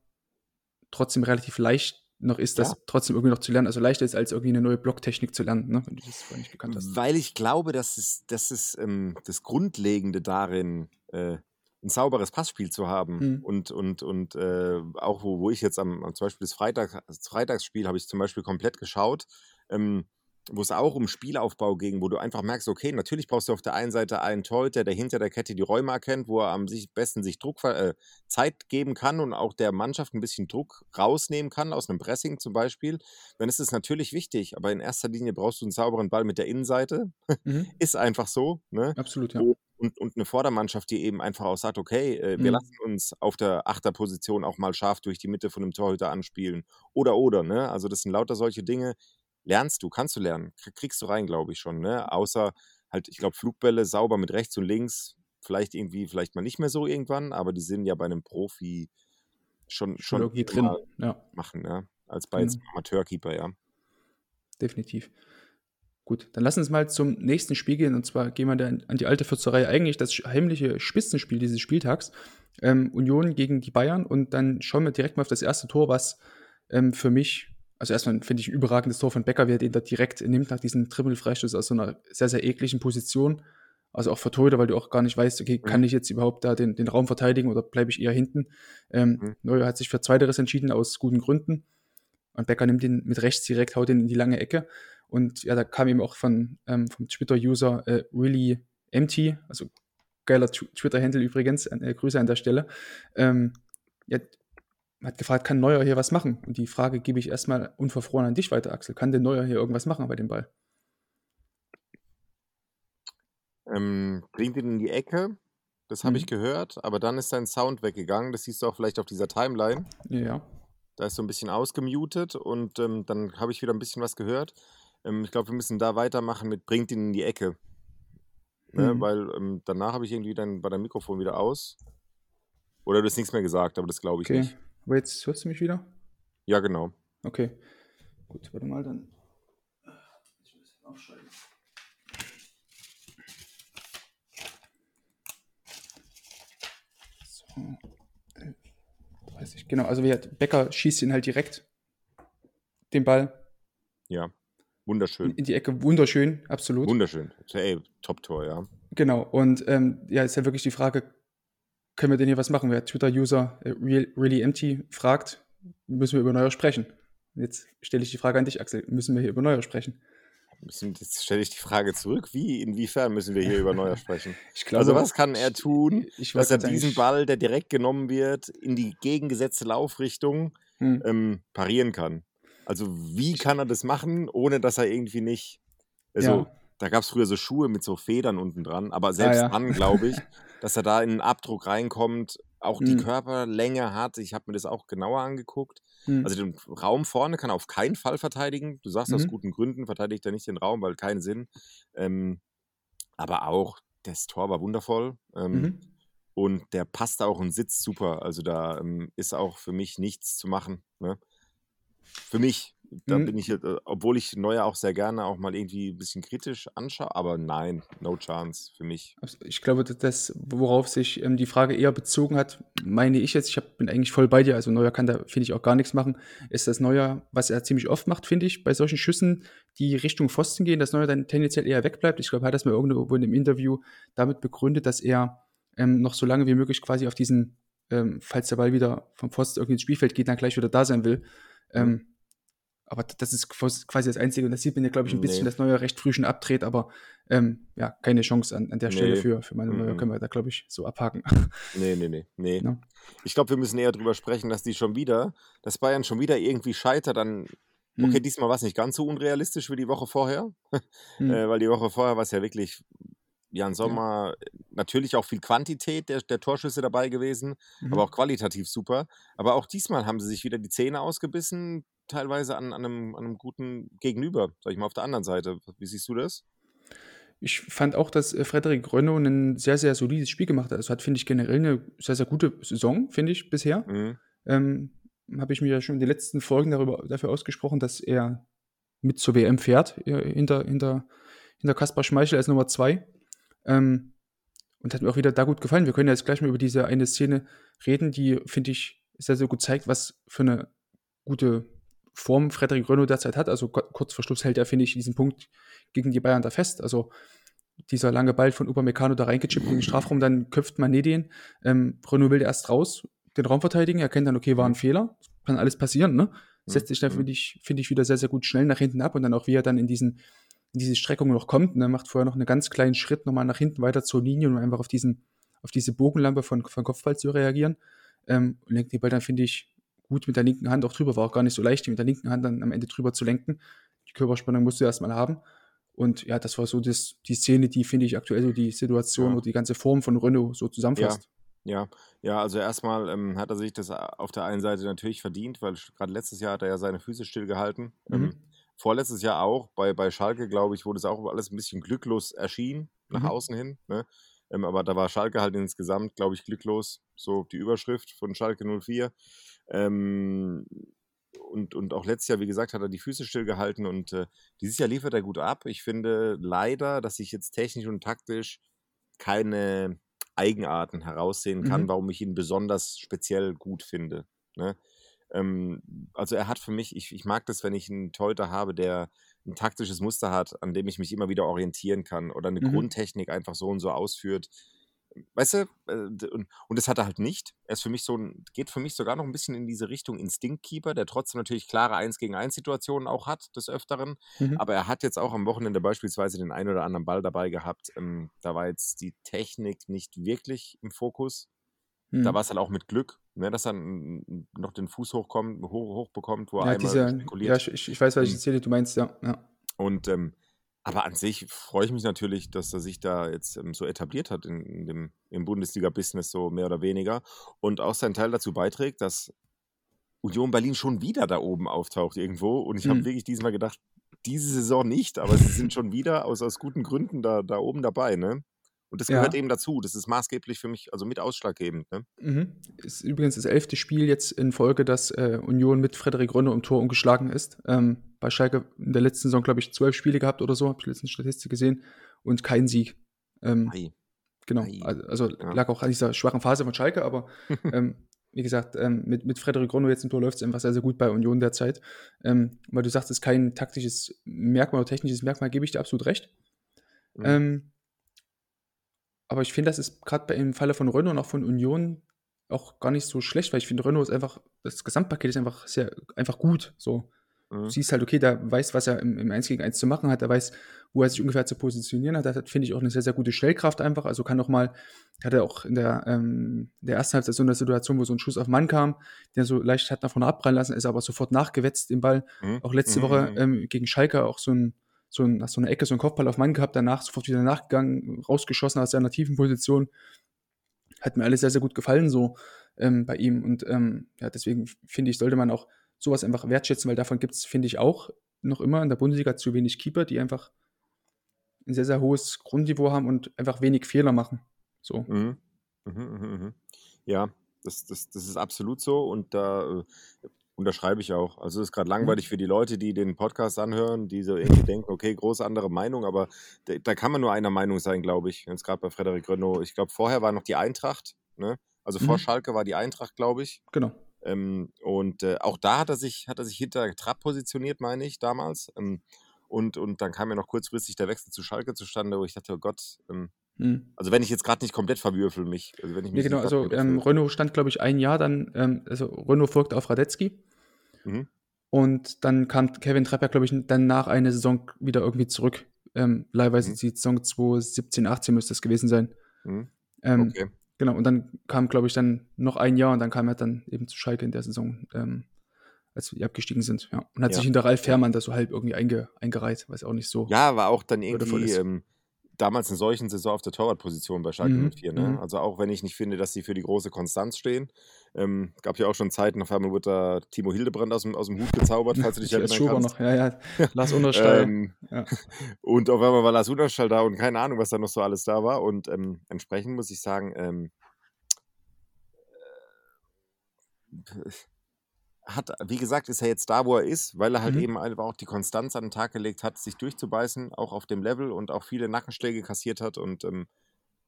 trotzdem relativ leicht noch ist, das Ja. trotzdem irgendwie noch zu lernen. Also leichter ist, als irgendwie eine neue Blocktechnik zu lernen, ne, wenn du das vorher nicht gekannt hast. Weil ich glaube, dass es, dass es ähm, das Grundlegende darin, äh, ein sauberes Passspiel zu haben Mhm. und, und, und äh, auch wo, wo ich jetzt am, am zum Beispiel das, Freitag, das Freitagsspiel habe ich zum Beispiel komplett geschaut, ähm, wo es auch um Spielaufbau ging, wo du einfach merkst, okay, natürlich brauchst du auf der einen Seite einen Torhüter, der hinter der Kette die Räume erkennt, wo er am sich, besten sich Druck, äh, Zeit geben kann und auch der Mannschaft ein bisschen Druck rausnehmen kann, aus einem Pressing zum Beispiel, dann ist es natürlich wichtig, aber in erster Linie brauchst du einen sauberen Ball mit der Innenseite, Mhm. [laughs] ist einfach so, ne? Absolut, ja. Und, und, und eine Vordermannschaft, die eben einfach auch sagt, okay, äh, wir Mhm. lassen uns auf der Achterposition auch mal scharf durch die Mitte von einem Torhüter anspielen. Oder, oder, ne? Also das sind lauter solche Dinge, lernst du, kannst du lernen, krieg- kriegst du rein, glaube ich schon, ne? Außer halt, ich glaube, Flugbälle sauber mit rechts und links, vielleicht irgendwie, vielleicht mal nicht mehr so irgendwann, aber die sind ja bei einem Profi schon, Schon irgendwie drin. Ja, machen, ja? Als bei Genau. einem Amateurkeeper, ja. definitiv. Gut, dann lass uns mal zum nächsten Spiel gehen. Und zwar gehen wir dann an die alte Fürzerei. Eigentlich das heimliche Spitzenspiel dieses Spieltags. Ähm, Union gegen die Bayern. Und dann schauen wir direkt mal auf das erste Tor, was ähm, für mich, also erstmal finde ich ein überragendes Tor von Becker, wie er den da direkt nimmt nach diesem Triple-Freistoß aus so einer sehr, sehr ekligen Position. Also auch für Torhüter, weil du auch gar nicht weißt, okay, kann Mhm. ich jetzt überhaupt da den, den Raum verteidigen oder bleibe ich eher hinten? Ähm, Mhm. Neuer hat sich für Zweiteres entschieden, aus guten Gründen. Und Becker nimmt ihn mit rechts direkt, haut ihn in die lange Ecke. Und ja, da kam eben auch von, ähm, vom Twitter-User äh, Really Empty, also geiler Tw- Twitter-Handle übrigens, äh, Grüße an der Stelle. Ähm, ja, hat gefragt, kann Neuer hier was machen? Und die Frage gebe ich erstmal unverfroren an dich weiter, Axel. Kann denn Neuer hier irgendwas machen bei dem Ball? Ähm, bringt ihn in die Ecke, das habe ich Mhm. gehört, aber dann ist sein Sound weggegangen. Das siehst du auch vielleicht auf dieser Timeline. Ja. Da ist so ein bisschen ausgemutet und ähm, dann habe ich wieder ein bisschen was gehört. Ähm, ich glaube, wir müssen da weitermachen mit bringt ihn in die Ecke. Ne? Mhm. Weil ähm, danach habe ich irgendwie dann bei deinem Mikrofon wieder aus. Oder du hast nichts mehr gesagt, aber das glaube ich Okay. nicht. Aber jetzt hörst du mich wieder? Ja, genau. Okay. Gut, warte mal dann. Ich muss das aufschreiben. So. 11, 30. Genau, also wie hat Becker schießt ihn halt direkt den Ball. Ja. Wunderschön. in die Ecke. Wunderschön, absolut. Wunderschön. Ey, Top-Tor, ja. Genau, und ähm, ja, ist ja wirklich die Frage, können wir denn hier was machen? Wer Twitter-User äh, Real, Really Empty fragt, müssen wir über Neuer sprechen. Jetzt stelle ich die Frage an dich, Axel. Müssen wir hier über Neuer sprechen? Jetzt stelle ich die Frage zurück. Wie, inwiefern müssen wir hier über Neuer sprechen? [laughs] Ich glaube, Also was kann er tun, ich dass er diesen Ball, der direkt genommen wird, in die gegengesetzte Laufrichtung Hm. ähm, parieren kann? Also wie kann er das machen, ohne dass er irgendwie nicht... Also Ja. da gab es früher so Schuhe mit so Federn unten dran, aber selbst ja. dann glaube ich, dass er da in einen Abdruck reinkommt, auch die Hm. Körperlänge hat. Ich habe mir das auch genauer angeguckt. Hm. Also den Raum vorne kann er auf keinen Fall verteidigen. Du sagst aus Mhm. guten Gründen, verteidigt er nicht den Raum, weil keinen Sinn. Ähm, aber auch das Tor war wundervoll. Ähm, Mhm. Und der passt auch und sitzt super. Also da ähm, ist auch für mich nichts zu machen. Ne? Für mich. Da Mhm. bin ich, jetzt, äh, obwohl ich Neuer auch sehr gerne auch mal irgendwie ein bisschen kritisch anschaue, aber nein, no chance für mich. Ich glaube, das, worauf sich ähm, die Frage eher bezogen hat, meine ich jetzt, ich hab, bin eigentlich voll bei dir, also Neuer kann da, finde ich, auch gar nichts machen, ist das Neuer, was er ziemlich oft macht, finde ich, bei solchen Schüssen, die Richtung Pfosten gehen, dass Neuer dann tendenziell eher wegbleibt. Ich glaube, er hat das mal irgendwo in einem Interview damit begründet, dass er ähm, noch so lange wie möglich quasi auf diesen, ähm, falls der Ball wieder vom Pfosten irgendwie ins Spielfeld geht, dann gleich wieder da sein will. Ähm, aber das ist quasi das Einzige. Und das sieht man ja, glaube ich, ein bisschen, Nee. dass Neuer recht früh schon abdreht, aber ähm, ja, keine Chance an, an der Stelle Nee. für, für meine Neuer. Mhm. Können wir da, glaube ich, so abhaken. [laughs] Nee, nee, nee, nee. Ja. Ich glaube, wir müssen eher drüber sprechen, dass die schon wieder, dass Bayern schon wieder irgendwie scheitert an. Okay, diesmal war es nicht ganz so unrealistisch wie die Woche vorher, [laughs] Hm. äh, weil die Woche vorher war es ja wirklich, Jan Sommer, natürlich auch viel Quantität der, der Torschüsse dabei gewesen, Mhm. aber auch qualitativ super. Aber auch diesmal haben sie sich wieder die Zähne ausgebissen, teilweise an, an, einem, an einem guten Gegenüber, sag ich mal, auf der anderen Seite. Wie siehst du das? Ich fand auch, dass äh, Frederik Rönno ein sehr, sehr solides Spiel gemacht hat. Also hat, finde ich, generell eine sehr, sehr gute Saison, finde ich, bisher. Mhm. Ähm, Habe ich mir ja schon in den letzten Folgen darüber, dafür ausgesprochen, dass er mit zur WM fährt, äh, hinter, hinter, hinter Kaspar Schmeichel als Nummer zwei. Ähm, und hat mir auch wieder da gut gefallen. Wir können ja jetzt gleich mal über diese eine Szene reden, die, finde ich, sehr, sehr gut zeigt, was für eine gute Form Frederik Rönno derzeit hat. Also ku- kurz vor Schluss hält er, finde ich, diesen Punkt gegen die Bayern da fest. Also dieser lange Ball von Upamecano da reingechippt in den Strafraum, dann köpft man Nedien. Ähm, Renault will erst raus, den Raum verteidigen, erkennt dann, okay, war ein Fehler, kann alles passieren, ne? Setzt sich dann, Mhm. finde ich, finde ich, wieder sehr, sehr gut schnell nach hinten ab und dann auch, wie er dann in diesen, diese Streckung noch kommt, ne? macht vorher noch einen ganz kleinen Schritt nochmal nach hinten weiter zur Linie, um einfach auf diesen, auf diese Bogenlampe von, von Kopfball zu reagieren. Ähm, und lenkt den Ball dann, finde ich, gut mit der linken Hand auch drüber. War auch gar nicht so leicht, die mit der linken Hand dann am Ende drüber zu lenken. Die Körperspannung musst du erstmal haben. Und ja, das war so das, die Szene, die, finde ich, aktuell so die Situation Ja. oder die ganze Form von Renault so zusammenfasst. Ja, ja, also erstmal ähm, hat er sich das auf der einen Seite natürlich verdient, weil gerade letztes Jahr hat er ja seine Füße stillgehalten. Mhm. Ähm, vorletztes Jahr auch, bei, bei Schalke, glaube ich, wurde es auch alles ein bisschen glücklos erschienen, nach Mhm. außen hin. Ne? Ähm, aber da war Schalke halt insgesamt, glaube ich, glücklos, so die Überschrift von Schalke 04. Ähm, und, und auch letztes Jahr, wie gesagt, hat er die Füße stillgehalten und äh, dieses Jahr liefert er gut ab. Ich finde leider, dass ich jetzt technisch und taktisch keine Eigenarten heraussehen kann, Mhm. warum ich ihn besonders speziell gut finde. Ne? Ähm, also er hat für mich, ich, ich mag das, wenn ich einen Torhüter habe, der ein taktisches Muster hat, an dem ich mich immer wieder orientieren kann oder eine Mhm. Grundtechnik einfach so und so ausführt. Weißt du, äh, und, und das hat er halt nicht. Er ist für mich so ein, geht für mich sogar noch ein bisschen in diese Richtung Instinktkeeper, der trotzdem natürlich klare 1 gegen 1 Situationen auch hat, des Öfteren. Mhm. Aber er hat jetzt auch am Wochenende beispielsweise den einen oder anderen Ball dabei gehabt. Ähm, da war jetzt die Technik nicht wirklich im Fokus. Da Mhm. war es halt auch mit Glück, ne, dass er noch den Fuß hochkommt, hoch, hochbekommt, wo er ja, einmal diese, ja, spekuliert. ich, ich weiß, welche Ähm, Szene du meinst, ja. ja. Und ähm, aber an sich freue ich mich natürlich, dass er sich da jetzt ähm, so etabliert hat in, in dem, im Bundesliga-Business, so mehr oder weniger. Und auch seinen Teil dazu beiträgt, dass Union Berlin schon wieder da oben auftaucht irgendwo. Und ich habe Mhm. wirklich diesmal gedacht, diese Saison nicht, aber sie sind schon wieder aus, aus guten Gründen da, da oben dabei, ne? Und das gehört Ja. eben dazu. Das ist maßgeblich für mich, also mit ausschlaggebend, ne? Mhm. Ist übrigens das elfte Spiel jetzt in Folge, dass äh, Union mit Frederik Rönne im Tor ungeschlagen ist. Ähm, bei Schalke in der letzten Saison, glaube ich, zwölf Spiele gehabt oder so, habe ich letztens Statistik gesehen, und kein Sieg. Ähm, Ei. genau. ei. Also, also Ja. lag auch an dieser schwachen Phase von Schalke, aber [laughs] ähm, wie gesagt, ähm, mit, mit Frederik Ronno jetzt im Tor läuft es einfach sehr, sehr gut bei Union derzeit. Ähm, weil du sagst, es ist kein taktisches Merkmal oder technisches Merkmal, gebe ich dir absolut recht. Mhm. Ähm, aber ich finde, das ist gerade im Falle von Renault und auch von Union auch gar nicht so schlecht, weil ich finde, Renault ist einfach, das Gesamtpaket ist einfach sehr, einfach gut. So. Mhm. Du siehst halt, okay, der weiß, was er im, im 1 gegen 1 zu machen hat, der weiß, wo er sich ungefähr zu positionieren hat. Das finde ich auch eine sehr, sehr gute Schnellkraft einfach. Also kann auch mal, hat er auch in der, ähm, der ersten Halbzeit so eine Situation, wo so ein Schuss auf Mann kam, der so leicht hat nach vorne abprallen lassen, ist aber sofort nachgewetzt, den Ball. Mhm. Auch letzte mhm. Woche ähm, gegen Schalke auch so ein, so, ein, so eine Ecke, so ein Kopfball auf Mann gehabt, danach sofort wieder nachgegangen, rausgeschossen aus seiner tiefen Position. Hat mir alles sehr, sehr gut gefallen so ähm, bei ihm. Und ähm, ja, deswegen finde ich, sollte man auch sowas einfach wertschätzen, weil davon gibt es, finde ich, auch noch immer in der Bundesliga zu wenig Keeper, die einfach ein sehr, sehr hohes Grundniveau haben und einfach wenig Fehler machen. So. Mhm. Mhm, mh, mh. Ja, das, das, das ist absolut so und da äh, Unterschreibe ich auch. Also es ist gerade mhm. langweilig für die Leute, die den Podcast anhören, die so irgendwie denken, okay, große andere Meinung, aber da, kann man nur einer Meinung sein, glaube ich. Jetzt gerade bei Frederik Renault. Ich glaube, vorher war noch die Eintracht, ne? Also vor mhm. Schalke war die Eintracht, glaube ich. Genau. Ähm, und äh, auch da hat er sich, hat er sich hinter Trapp positioniert, meine ich, damals. Ähm, und, und dann kam ja noch kurzfristig der Wechsel zu Schalke zustande, wo ich dachte, oh Gott, ähm, mhm. also wenn ich jetzt gerade nicht komplett verwürfel mich. Also wenn ich mich ja, genau, also ähm, Renault stand, glaube ich, ein Jahr dann, ähm, also Renault folgte auf Radetzky. Mhm. Und dann kam Kevin Trepper, glaube ich, dann nach einer Saison wieder irgendwie zurück. Ähm, leihweise mhm. die Saison 2017, 18 müsste es gewesen sein. Mhm. Ähm, okay. Genau, und dann kam, glaube ich, dann noch ein Jahr und dann kam er dann eben zu Schalke in der Saison, ähm, als wir abgestiegen sind. Ja. Und hat ja. sich hinter Ralf Fährmann da so halb irgendwie einge, eingereiht, was auch nicht so. Ja, war auch dann irgendwie ähm, damals in solchen Saison auf der Torwartposition bei Schalke mhm. 04. Ne? Mhm. Also auch wenn ich nicht finde, dass sie für die große Konstanz stehen. Ähm, gab ja auch schon Zeiten, auf einmal wurde da Timo Hildebrand aus dem, aus dem Hut gezaubert, falls du dich [laughs] erinnern kannst. noch, ja, ja. [laughs] Lars Unterstall. ähm, ja. [laughs] Und auf einmal war Lars Unterstall da und keine Ahnung, was da noch so alles da war. Und ähm, entsprechend muss ich sagen, ähm, äh, hat, wie gesagt, ist er jetzt da, wo er ist, weil er halt mhm. eben einfach auch die Konstanz an den Tag gelegt hat, sich durchzubeißen, auch auf dem Level und auch viele Nackenschläge kassiert hat und ähm,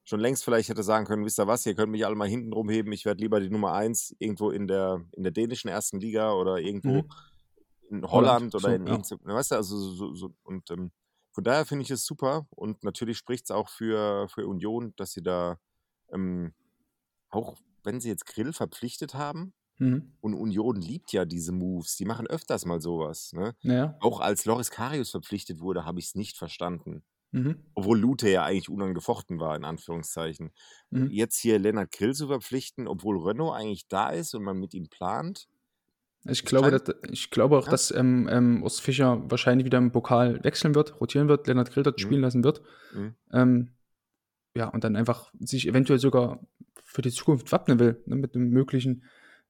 schon längst vielleicht hätte sagen können, wisst ihr was, ihr könnt mich alle mal hinten rumheben, ich werde lieber die Nummer 1 irgendwo in der, in der dänischen ersten Liga oder irgendwo mhm. in Holland, Holland oder so, in ja. Ne, weißt du, also so, so und ähm, von daher finde ich es super und natürlich spricht es auch für, für Union, dass sie da ähm, auch, wenn sie jetzt Grill verpflichtet haben, Mhm. Und Union liebt ja diese Moves. Die machen öfters mal sowas. Ne? Ja. Auch als Loris Karius verpflichtet wurde, habe ich es nicht verstanden. Mhm. Obwohl Lute ja eigentlich unangefochten war, in Anführungszeichen. Mhm. Jetzt hier Lennart Grill zu verpflichten, obwohl Renault eigentlich da ist und man mit ihm plant. Ich glaube, dass, ich glaube auch, ja. dass ähm, ähm, Urs Fischer wahrscheinlich wieder im Pokal wechseln wird, rotieren wird, Lennart Grill dort mhm. spielen lassen wird. Mhm. Ähm, ja, und dann einfach sich eventuell sogar für die Zukunft wappnen will, ne, mit einem möglichen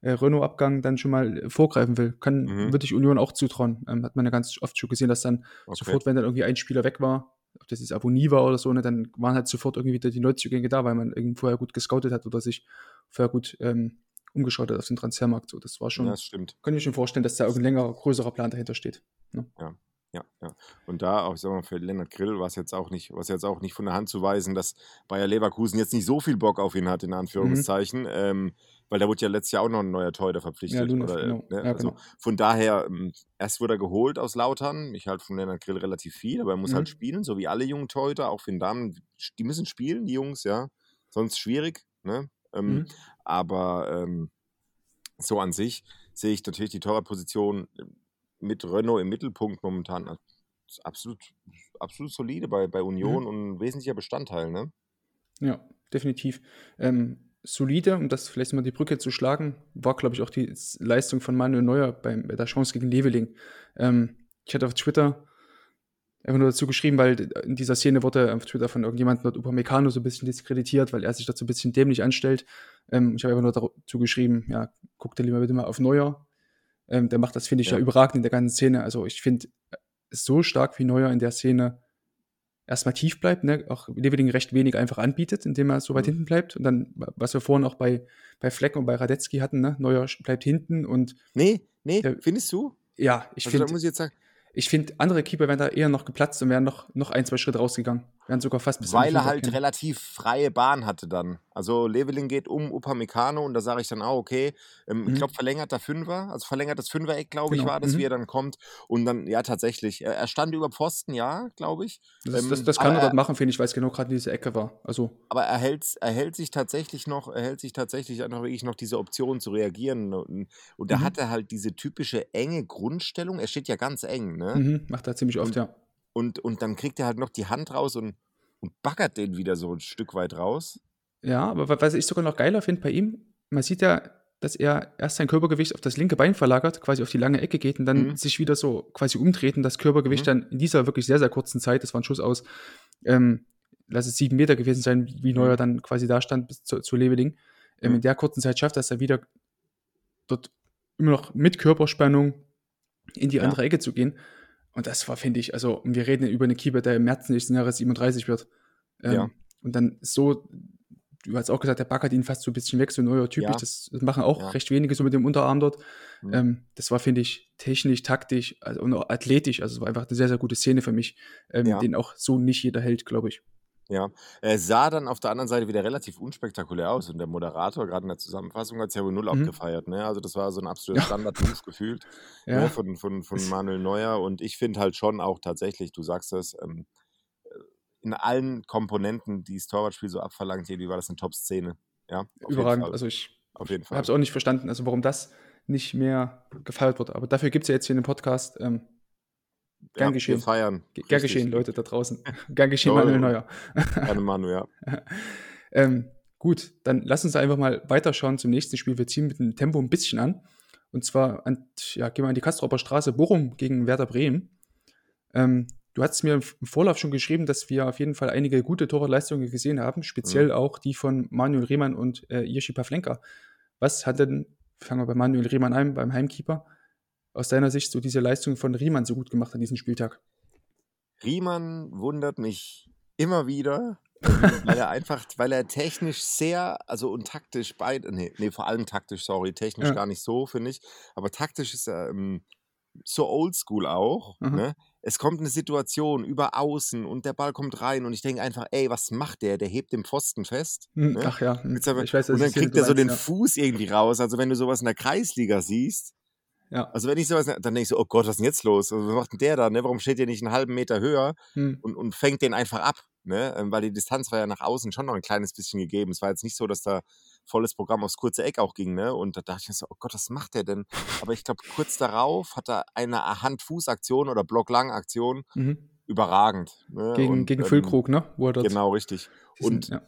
äh, Renault-Abgang dann schon mal vorgreifen will. Kann, mhm. würde ich Union auch zutrauen. Ähm, hat man ja ganz oft schon gesehen, dass dann okay. sofort, wenn dann irgendwie ein Spieler weg war, ob das jetzt Abonnie war oder so, ne, dann waren halt sofort irgendwie wieder die Neuzugänge da, weil man irgendwie vorher gut gescoutet hat oder sich vorher gut ähm, umgeschaut hat auf den Transfermarkt. So, das war schon. Ja, das stimmt. Kann ich mir schon vorstellen, dass da irgendein länger, größerer Plan dahinter steht. Ne? Ja. Ja, ja. Und da auch, ich sag mal, für Lennart Grill war es jetzt auch nicht, was jetzt auch nicht von der Hand zu weisen, dass Bayer Leverkusen jetzt nicht so viel Bock auf ihn hat, in mhm. Anführungszeichen. Mhm. Ähm, weil da wurde ja letztes Jahr auch noch ein neuer Torhüter verpflichtet. Ja, Lunov, oder, genau. ne? ja, also genau. Von daher, ähm, erst wurde er geholt aus Lautern. Ich halte von Lennart Grill relativ viel, aber er muss halt mhm. halt spielen, so wie alle jungen Torhüter, auch für den Damen. Die müssen spielen, die Jungs, ja. Sonst schwierig, ne? Ähm, mhm. Aber ähm, so an sich sehe ich natürlich die Torwartposition mit Renault im Mittelpunkt momentan absolut, absolut solide bei, bei Union mhm. und ein wesentlicher Bestandteil, ne? Ja, definitiv. Ähm, solide, um das vielleicht mal die Brücke zu schlagen, war, glaube ich, auch die Leistung von Manuel Neuer bei, bei der Chance gegen Leveling. Ähm, ich hatte auf Twitter einfach nur dazu geschrieben, weil in dieser Szene wurde auf Twitter von irgendjemandem dort Upamecano so ein bisschen diskreditiert, weil er sich dazu ein bisschen dämlich anstellt. Ähm, ich habe einfach nur dazu geschrieben, ja, guck dir lieber bitte mal auf Neuer. Ähm, der macht das, finde ich, ja. ja überragend in der ganzen Szene. Also ich finde, so stark wie Neuer in der Szene erstmal tief bleibt, ne? auch Leveling recht wenig einfach anbietet, indem er so weit mhm. hinten bleibt. Und dann, was wir vorhin auch bei, bei Fleck und bei Radetzky hatten, ne? Neuer bleibt hinten und. Nee, nee, der, findest du? Ja, ich also, finde. Ich finde, andere Keeper wären da eher noch geplatzt und wären noch, noch ein, zwei Schritte rausgegangen. Wären sogar fast bis Weil er halt relativ freie Bahn hatte dann. Also Leveling geht um Upamecano und da sage ich dann auch, okay, ähm, Mhm. ich glaube verlängert der Fünfer, also verlängert das Fünfer-Eck, glaube ich, Genau, war das, mhm. wie er dann kommt. Und dann, ja, tatsächlich, er, er stand über Pfosten, ja, glaube ich. Das, Ähm, das, das kann er er- dort machen, finde ich, weil es genau gerade diese Ecke war. Also, aber er hält, er hält sich tatsächlich noch, er hält sich tatsächlich einfach wirklich noch diese Option zu reagieren. Und, und da Mhm. hat er halt diese typische enge Grundstellung. Er steht ja ganz eng, ne? mhm, macht er ziemlich oft, Und- ja. Und, und dann kriegt er halt noch die Hand raus und, und baggert den wieder so ein Stück weit raus. Ja, aber wa- was ich sogar noch geiler finde bei ihm, man sieht ja, dass er erst sein Körpergewicht auf das linke Bein verlagert, quasi auf die lange Ecke geht und dann Mhm. sich wieder so quasi umdreht und das Körpergewicht Mhm. dann in dieser wirklich sehr, sehr kurzen Zeit, das war ein Schuss aus, ähm, lass es sieben Meter gewesen sein, wie Neuer Mhm. dann quasi da stand bis zu, zu Leveling. Ähm, Mhm. In der kurzen Zeit schafft er es dann wieder dort immer noch mit Körperspannung in die Ja. andere Ecke zu gehen. Und das war, finde ich, also wir reden über einen Keeper, der im März nächsten Jahres 37 wird. Ähm, Ja. Und dann so, du hast auch gesagt, der backert ihn fast so ein bisschen weg, so neuer typisch. Ja. Das, das machen auch Ja. recht wenige so mit dem Unterarm dort. Mhm. Ähm, das war, finde ich, technisch, taktisch also, und auch athletisch. Also es war einfach eine sehr, sehr gute Szene für mich, ähm, den auch so nicht jeder hält, glaube ich. Ja, er sah dann auf der anderen Seite wieder relativ unspektakulär aus und der Moderator, gerade in der Zusammenfassung, hat es ja wohl null Mhm. abgefeiert. Ne? Also das war so ein absoluter Ja. Standard-Move gefühlt [laughs] Ja. ne? von, von, von Manuel Neuer und ich finde halt schon auch tatsächlich, du sagst es, ähm, in allen Komponenten, die das Torwartspiel so abverlangt, irgendwie war das eine Top-Szene. Ja, Überragend. Also ich habe es auch nicht verstanden, also warum das nicht mehr gefeiert wird. Aber dafür gibt es ja jetzt hier einen Podcast. Ähm, gern ja, geschehen. Wir feiern. Gern Richtig. geschehen, Leute da draußen. [laughs] Gern geschehen. Manuel Neuer. [laughs] Gerne Manu, ja. [laughs] Ähm, gut, dann lass uns einfach mal weiterschauen zum nächsten Spiel. Wir ziehen mit dem Tempo ein bisschen an. Und zwar an, ja, gehen wir an die Kastropper Straße, Bochum gegen Werder Bremen. Ähm, du hast mir im Vorlauf schon geschrieben, dass wir auf jeden Fall einige gute Torwartleistungen gesehen haben, speziell Mhm. auch die von Manuel Rehmann und äh, Pavlenka. Was hat denn, fangen wir bei Manuel Rehmann an, beim Heimkeeper, aus deiner Sicht so diese Leistung von Riemann so gut gemacht an diesem Spieltag? Riemann wundert mich immer wieder, weil er einfach, weil er technisch sehr, also und taktisch beide, nee, nee, vor allem taktisch, sorry, technisch Ja. gar nicht so, finde ich, aber taktisch ist er ähm, so oldschool auch, Mhm. ne? Es kommt eine Situation über außen und der Ball kommt rein und ich denke einfach, ey, was macht der? Der hebt den Pfosten fest. Hm, Ne? Ach ja, hm, ich weiß, und dann kriegt er so den meinst, Fuß irgendwie raus. Also wenn du sowas in der Kreisliga siehst, ja. Also wenn ich sowas, dann denke ich so, oh Gott, was ist denn jetzt los? Also, was macht denn der da? Ne? Warum steht der nicht einen halben Meter höher Hm. und, und fängt den einfach ab? Ne? Ähm, Weil die Distanz war ja nach außen schon noch ein kleines bisschen gegeben. Es war jetzt nicht so, dass da volles Programm aufs kurze Eck auch ging. Ne? Und da dachte ich mir so, oh Gott, was macht der denn? Aber ich glaube, kurz darauf hat er eine Hand-Fuß-Aktion oder Block-Lang-Aktion Mhm. überragend. Ne? Gegen, und, gegen ähm, Füllkrug, ne? Wo er dort Genau, richtig. diesen- Und ja.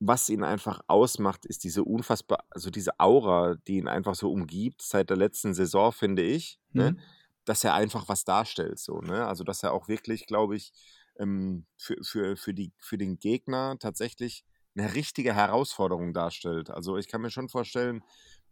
Was ihn einfach ausmacht, ist diese unfassbar, also diese Aura, die ihn einfach so umgibt seit der letzten Saison, finde ich, ne? Mhm. dass er einfach was darstellt, so, ne? Also, dass er auch wirklich, glaube ich, ähm, für, für, für, die, für den Gegner tatsächlich eine richtige Herausforderung darstellt. Also, ich kann mir schon vorstellen,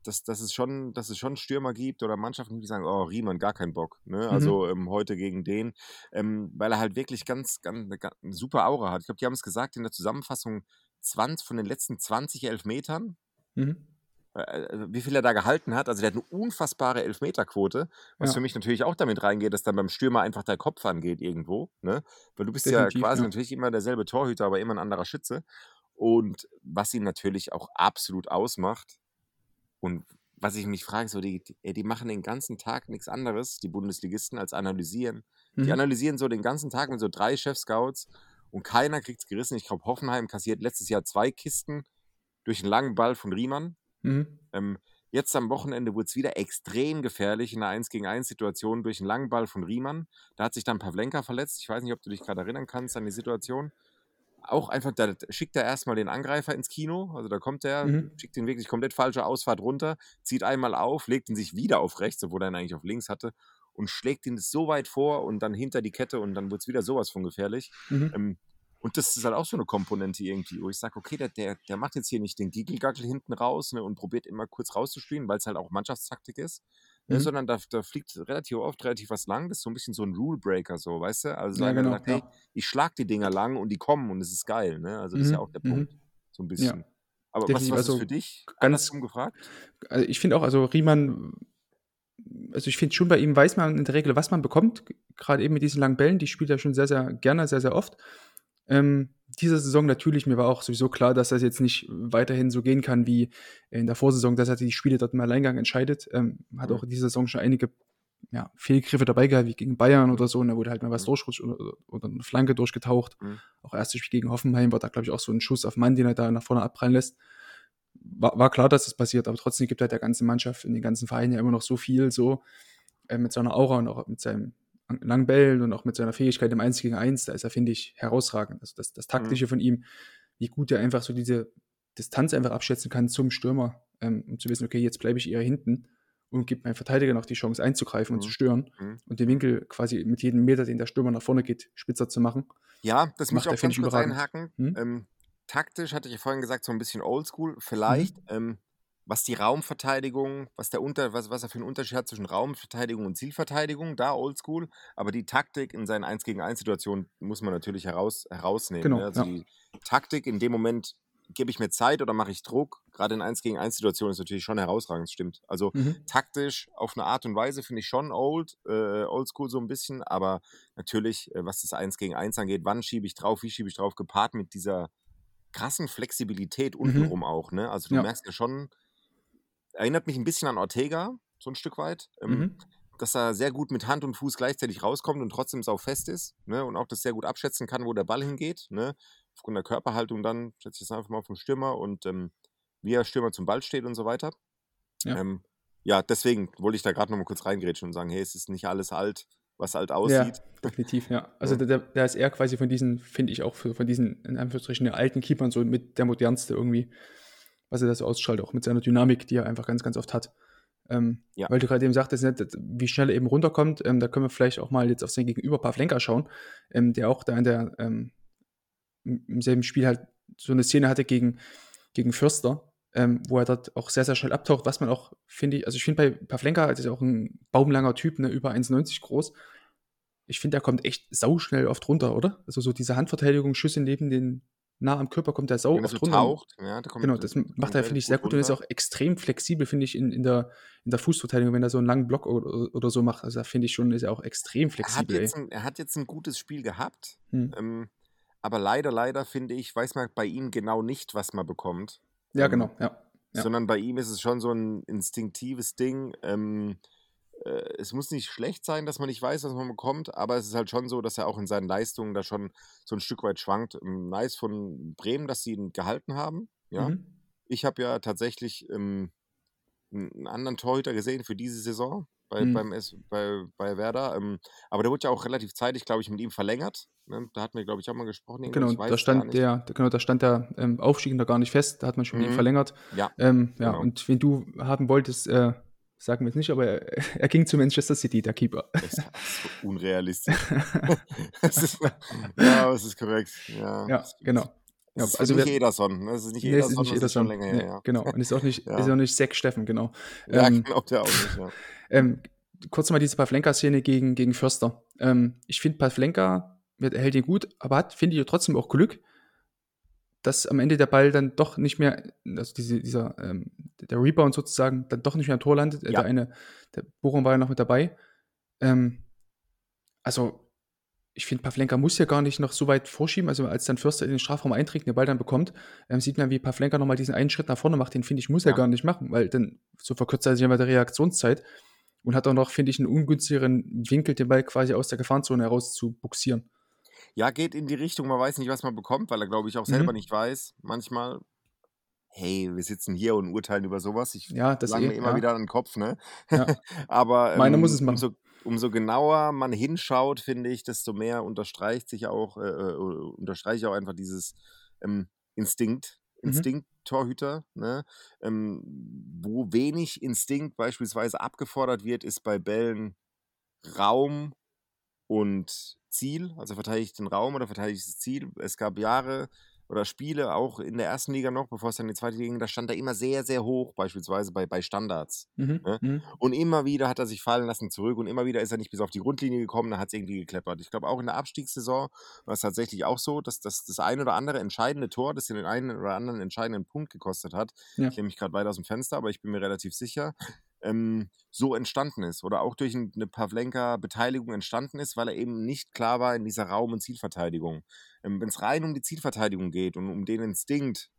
dass, dass, es schon, dass es schon Stürmer gibt oder Mannschaften, die sagen, oh, Riemann, gar keinen Bock. Ne? Also ähm, heute gegen den, ähm, weil er halt wirklich ganz, ganz, ganz eine super Aura hat. Ich glaube, die haben es gesagt in der Zusammenfassung, 20 von den letzten 20 Elfmetern, Mhm. äh, also wie viel er da gehalten hat. Also der hat eine unfassbare Elfmeterquote, was Ja. für mich natürlich auch damit reingeht, dass dann beim Stürmer einfach der Kopf angeht irgendwo. Ne? Weil du bist ja Definitiv, quasi ja. natürlich immer derselbe Torhüter, aber immer ein anderer Schütze. Und was ihn natürlich auch absolut ausmacht und was ich mich frage, so die, die, die machen den ganzen Tag nichts anderes, die Bundesligisten, als analysieren. Die Mhm. analysieren so den ganzen Tag mit so drei Chef-Scouts und keiner kriegt es gerissen. Ich glaube, Hoffenheim kassiert letztes Jahr zwei Kisten durch einen langen Ball von Riemann. Mhm. Ähm, jetzt am Wochenende wurde es wieder extrem gefährlich in einer 1 gegen 1 Situation durch einen langen Ball von Riemann. Da hat sich dann Pavlenka verletzt. Ich weiß nicht, ob du dich gerade erinnern kannst an die Situation. Auch einfach, da schickt er erstmal den Angreifer ins Kino. Also da kommt er, Mhm. schickt ihn wirklich komplett falsche Ausfahrt runter, zieht einmal auf, legt ihn sich wieder auf rechts, obwohl er ihn eigentlich auf links hatte, und schlägt ihn so weit vor und dann hinter die Kette und dann wird es wieder sowas von gefährlich. Mhm. Ähm, und das ist halt auch so eine Komponente irgendwie, wo ich sage, okay, der, der, der macht jetzt hier nicht den Giggelgackel hinten raus ne, und probiert immer kurz rauszuspielen, weil es halt auch Mannschaftstaktik ist, ne, Mhm. sondern da, da fliegt relativ oft relativ was lang. Das ist so ein bisschen so ein Rule-Breaker, so, weißt du? Also so Ja, genau, sagt, hey, ja. ich schlag die Dinger lang und die kommen und es ist geil. Ne? Also das ist ja Mhm, auch der mhm. Punkt, so ein bisschen. Aber was, Definitiv, was ist also für dich? ganz- Andersrum gefragt? Also ich finde auch, also Riemann, also ich finde schon bei ihm weiß man in der Regel, was man bekommt. Gerade eben mit diesen langen Bällen, die spielt er schon sehr, sehr gerne, sehr, sehr oft. ähm, dieser Saison natürlich. Mir war auch sowieso klar, dass das jetzt nicht weiterhin so gehen kann wie in der Vorsaison, dass er die Spiele dort im Alleingang entscheidet. Ähm, hat Mhm. auch in dieser Saison schon einige ja, Fehlgriffe dabei gehabt, wie gegen Bayern oder so. Und da wurde halt mal was Mhm. durchrutscht oder, oder eine Flanke durchgetaucht. Mhm. Auch erstes Spiel gegen Hoffenheim war da, glaube ich, auch so ein Schuss auf Mann, den er da nach vorne abprallen lässt. War, war klar, dass das passiert, aber trotzdem gibt halt der ganzen Mannschaft in den ganzen Vereinen ja immer noch so viel, so äh, mit seiner Aura und auch mit seinem langen Bällen und auch mit seiner Fähigkeit im 1 gegen 1, da ist er, finde ich, herausragend. Also das, das Taktische von ihm, wie gut er einfach so diese Distanz einfach abschätzen kann zum Stürmer, ähm, um zu wissen, okay, jetzt bleibe ich eher hinten und gibt meinem Verteidiger noch die Chance einzugreifen und Mhm. zu stören Mhm. und den Winkel quasi mit jedem Meter, den der Stürmer nach vorne geht, spitzer zu machen. Ja, das muss Macht ich er, auch finde ganz ich, kurz überragend. einhaken. Hm? Ähm, taktisch hatte ich ja vorhin gesagt, so ein bisschen oldschool. Vielleicht, Mhm. ähm, was die Raumverteidigung, was der Unter, was, was er für einen Unterschied hat zwischen Raumverteidigung und Zielverteidigung, da oldschool. Aber die Taktik in seinen 1 gegen 1 Situationen muss man natürlich heraus, herausnehmen. Genau, ne? Also ja. die Taktik in dem Moment gebe ich mir Zeit oder mache ich Druck. Gerade in 1 gegen 1 Situationen ist natürlich schon herausragend, das stimmt. Also Mhm. taktisch auf eine Art und Weise finde ich schon old, äh, oldschool so ein bisschen, aber natürlich, äh, was das 1 gegen 1 angeht, wann schiebe ich drauf, wie schiebe ich drauf, gepaart mit dieser krassen Flexibilität Mhm. untenrum auch, ne? Also du Ja. merkst ja schon, erinnert mich ein bisschen an Ortega, so ein Stück weit, ähm, Mhm. dass er sehr gut mit Hand und Fuß gleichzeitig rauskommt und trotzdem sau fest ist, ne? Und auch das sehr gut abschätzen kann, wo der Ball hingeht, ne? Aufgrund der Körperhaltung dann, schätze ich es einfach mal vom Stürmer und ähm, wie er Stürmer zum Ball steht und so weiter. Ja. Ähm, ja, deswegen wollte ich da gerade noch mal kurz reingrätschen und sagen, hey, es ist nicht alles alt, was alt Ja, aussieht. definitiv, ja. [laughs] Also Ja. der, der ist eher quasi von diesen, finde ich auch, von diesen, in Anführungsstrichen, alten Keepern so mit der modernste irgendwie, was er da so ausstrahlt, auch mit seiner Dynamik, die er einfach ganz, ganz oft hat. Ähm, Ja. Weil du gerade eben sagtest, ne, wie schnell er eben runterkommt, ähm, da können wir vielleicht auch mal jetzt auf sein Gegenüber Pavlenka schauen, ähm, der auch da in der, ähm, im im selben Spiel halt so eine Szene hatte gegen, gegen Fürster, ähm, wo er dort auch sehr, sehr schnell abtaucht, was man auch, finde ich, also ich finde bei Pavlenka, das ist ja auch ein baumlanger Typ, ne, über 1,90 groß, ich finde, der kommt echt sauschnell oft runter, oder? Also so diese Handverteidigung, Schüsse neben den, nah am Körper kommt der sau Wenn er oft so runter. taucht, ja, der kommt, Genau, das macht er, finde ich, sehr gut und ist auch extrem flexibel, finde ich, in, in, der, in der Fußverteidigung, wenn er so einen langen Block oder, oder so macht. Also da finde ich schon, ist er auch extrem Er hat, flexibel. jetzt ein, er hat jetzt ein gutes Spiel gehabt, Hm. ähm, aber leider, leider finde ich, weiß man bei ihm genau nicht, was man bekommt. Ja, Ähm, genau, ja. Ja. Sondern bei ihm ist es schon so ein instinktives Ding. Ähm, äh, es muss nicht schlecht sein, dass man nicht weiß, was man bekommt, aber es ist halt schon so, dass er auch in seinen Leistungen da schon so ein Stück weit schwankt. Ähm, Nice von Bremen, dass sie ihn gehalten haben. Ja. Mhm. Ich habe ja tatsächlich ähm, einen anderen Torhüter gesehen für diese Saison bei, Mhm. beim S, bei, bei Werder. Ähm, aber der wurde ja auch relativ zeitig, glaube ich, mit ihm verlängert. Ne? Da hatten wir, glaube ich, auch mal gesprochen. Genau, da es stand der, genau, da stand der ähm, Aufstieg noch gar nicht fest, da hat man schon Mhm. verlängert. Ja, Ähm, ja, genau. und wenn du haben wolltest, äh, sagen wir jetzt nicht, aber er, er ging zu Manchester City, der Keeper. Das ist so [laughs] unrealistisch. [laughs] ist, ja, das ist korrekt. Ja, Ja, genau. Ja, Das ist also nicht wer- Ederson. ne? Das ist nicht Nee, es ist Ederson, nicht das ist schon Ederson. länger Nee, her. Ja, Genau, und ist auch nicht, Ja. ist auch nicht Zack Steffen, genau. ja Ähm, [laughs] genau, der auch nicht. Ja. Ähm, kurz mal diese Pavlenka-Szene gegen, gegen Förster. Ähm, ich finde, Pavlenka hält ihn gut, aber hat, finde ich, trotzdem auch Glück, dass am Ende der Ball dann doch nicht mehr, also diese, dieser, ähm, der Rebound sozusagen, dann doch nicht mehr am Tor landet. Äh, Ja. Der eine, der Bochum war ja noch mit dabei. Ähm, also, ich finde, Pavlenka muss ja gar nicht noch so weit vorschieben. Also, als dann Förster in den Strafraum einträgt und den Ball dann bekommt, ähm, sieht man, wie Pavlenka nochmal diesen einen Schritt nach vorne macht. Den finde ich, muss er Ja. gar nicht machen, weil dann so verkürzt er sich immer die Reaktionszeit und hat auch noch, finde ich, einen ungünstigeren Winkel, den Ball quasi aus der Gefahrenzone heraus zu buxieren. Ja, geht in die Richtung, man weiß nicht, was man bekommt, weil er, glaube ich, auch selber Mhm. nicht weiß. Manchmal, hey, wir sitzen hier und urteilen über sowas. Ich Ja, das lange eh, mir immer ja. wieder an den Kopf, ne? Ja. [laughs] Aber ähm, Meiner muss es machen. Umso, umso genauer man hinschaut, finde ich, desto mehr unterstreicht sich auch, äh, äh, unterstreiche ich auch einfach dieses ähm, Instinkt, Mhm. Instinkt-Torhüter, ne? ähm, wo wenig Instinkt beispielsweise abgefordert wird, ist bei Bällen Raum und Ziel, also verteidigt den Raum oder verteidigt das Ziel. Es gab Jahre oder Spiele, auch in der ersten Liga noch, bevor es dann in die zweite Liga ging, da stand er immer sehr, sehr hoch, beispielsweise bei, bei Standards. Mhm. Ne? Mhm. Und immer wieder hat er sich fallen lassen zurück und immer wieder ist er nicht bis auf die Grundlinie gekommen, da hat es irgendwie gekleppert. Ich glaube, auch in der Abstiegssaison war es tatsächlich auch so, dass das, das ein oder andere entscheidende Tor, das den einen oder anderen entscheidenden Punkt gekostet hat. Ja. Ich nehme mich gerade weit aus dem Fenster, aber ich bin mir relativ sicher. Ähm, so entstanden ist oder auch durch eine Pavlenka-Beteiligung entstanden ist, weil er eben nicht klar war in dieser Raum- und Zielverteidigung. Ähm, Wenn es rein um die Zielverteidigung geht und um den Instinkt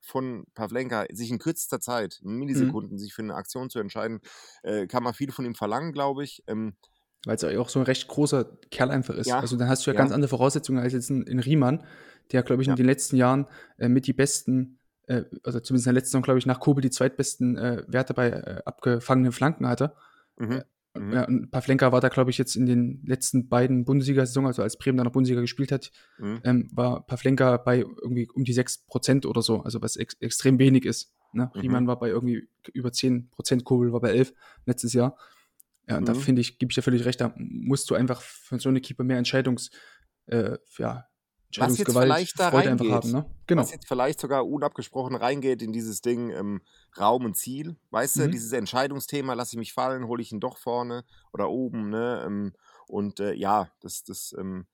von Pavlenka, sich in kürzester Zeit, in Millisekunden, mhm. sich für eine Aktion zu entscheiden, äh, kann man viel von ihm verlangen, glaube ich. Ähm, weil es ja auch so ein recht großer Kerl einfach ist. Ja, also dann hast du ja, ja, ganz andere Voraussetzungen als jetzt in, in Riemann, der, glaube ich, ja. in den letzten Jahren äh, mit die besten, äh, also zumindest in der letzten Saison, glaube ich, nach Kobel die zweitbesten äh, Werte bei äh, abgefangenen Flanken hatte. Mhm. Äh, mhm. Ja, und Pavlenka war da, glaube ich, jetzt in den letzten beiden Bundesliga-Saisons, also als Bremen dann noch Bundesliga gespielt hat, mhm. ähm, war Pavlenka bei irgendwie um die 6% oder so, also was ex extrem wenig ist. Ne? Mhm. Riemann war bei irgendwie über 10%, Kobel war bei 11 letztes Jahr. Ja, und mhm. da finde ich, gebe ich dir völlig recht, da musst du einfach von so einem Keeper mehr Entscheidungs, äh, ja, was jetzt vielleicht da Freude reingeht, haben, ne? genau. was jetzt vielleicht sogar unabgesprochen reingeht in dieses Ding ähm, Raum und Ziel, weißt mhm. du, dieses Entscheidungsthema, lasse ich mich fallen, hole ich ihn doch vorne oder oben, ne? Ähm, und äh, ja, das, das ähm,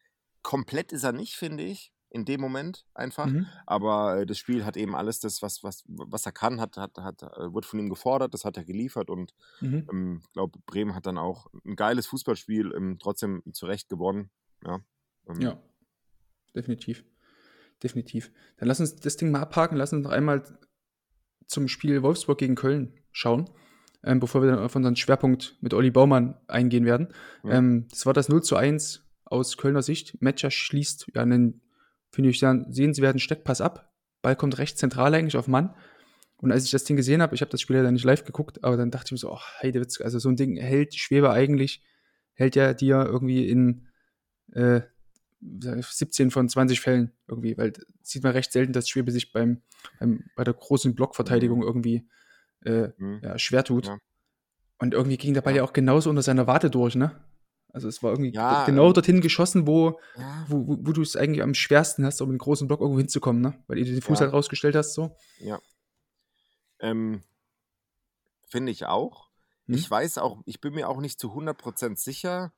komplett ist er nicht, finde ich in dem Moment einfach. Mhm. Aber äh, das Spiel hat eben alles das, was, was, was er kann, hat, hat, hat, äh, wird von ihm gefordert, das hat er geliefert und ich mhm. ähm, glaube, Bremen hat dann auch ein geiles Fußballspiel ähm, trotzdem zurecht gewonnen. Ja. Ähm, ja, definitiv. Definitiv. Dann lass uns das Ding mal abhaken, lass uns noch einmal zum Spiel Wolfsburg gegen Köln schauen. Ähm, bevor wir dann auf unseren Schwerpunkt mit Olli Baumann eingehen werden. Ja. Ähm, das war das 0 zu 1 aus Kölner Sicht. Matcher schließt ja einen finde ich dann sehenswerten Steckpass ab. Ball kommt recht zentral eigentlich auf Mann. Und als ich das Ding gesehen habe, ich habe das Spiel ja dann nicht live geguckt, aber dann dachte ich mir so, oh, Heidewitz, also so ein Ding hält Schwebe eigentlich, hält ja dir irgendwie in äh, 17 von 20 Fällen irgendwie, weil sieht man recht selten, dass Schwebe sich beim, beim bei der großen Blockverteidigung mhm. irgendwie äh, mhm. ja, schwer tut. Ja. Und irgendwie ging der Ball ja. ja auch genauso unter seiner Warte durch, ne? Also es war irgendwie genau ähm, dorthin geschossen, wo, wo, wo, wo du es eigentlich am schwersten hast, um in den großen Block irgendwo hinzukommen, ne? Weil du den Fuß halt rausgestellt hast, so. Ja. Ähm, Finde ich auch. Hm? Ich weiß auch, ich bin mir auch nicht zu 100% sicher,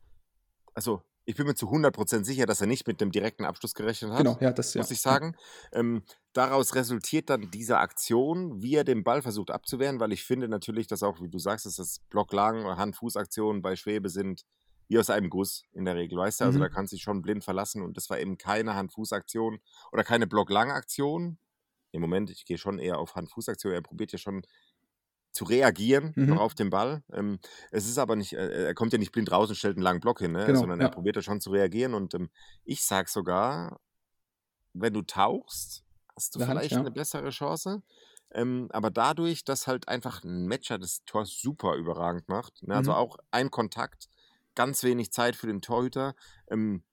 also ich bin mir zu 100% sicher, dass er nicht mit dem direkten Abschluss gerechnet hat. Genau, ja, das Muss ich sagen. Ähm, daraus resultiert dann diese Aktion, wie er den Ball versucht abzuwehren, weil ich finde natürlich, dass auch, wie du sagst, dass das Blocklang, Hand-Fuß-Aktionen bei Schwebe sind wie aus einem Guss in der Regel, weißt du? Also mhm. da kannst du dich schon blind verlassen und das war eben keine Hand-Fuß-Aktion oder keine Block-Lang-Aktion. Im Moment, ich gehe schon eher auf Hand-Fuß-Aktion. Er probiert ja schon zu reagieren mhm. noch auf den Ball. Ähm, es ist aber nicht, äh, er kommt ja nicht blind raus und stellt einen langen Block hin, ne? genau, sondern ja. er probiert ja schon zu reagieren und ähm, ich sag sogar, wenn du tauchst, hast du der vielleicht Hand, ja. eine bessere Chance. Ähm, aber dadurch, dass halt einfach ein Matcher das Tor super überragend macht, ne? also mhm. auch ein Kontakt, ganz wenig Zeit für den Torhüter. Ähm,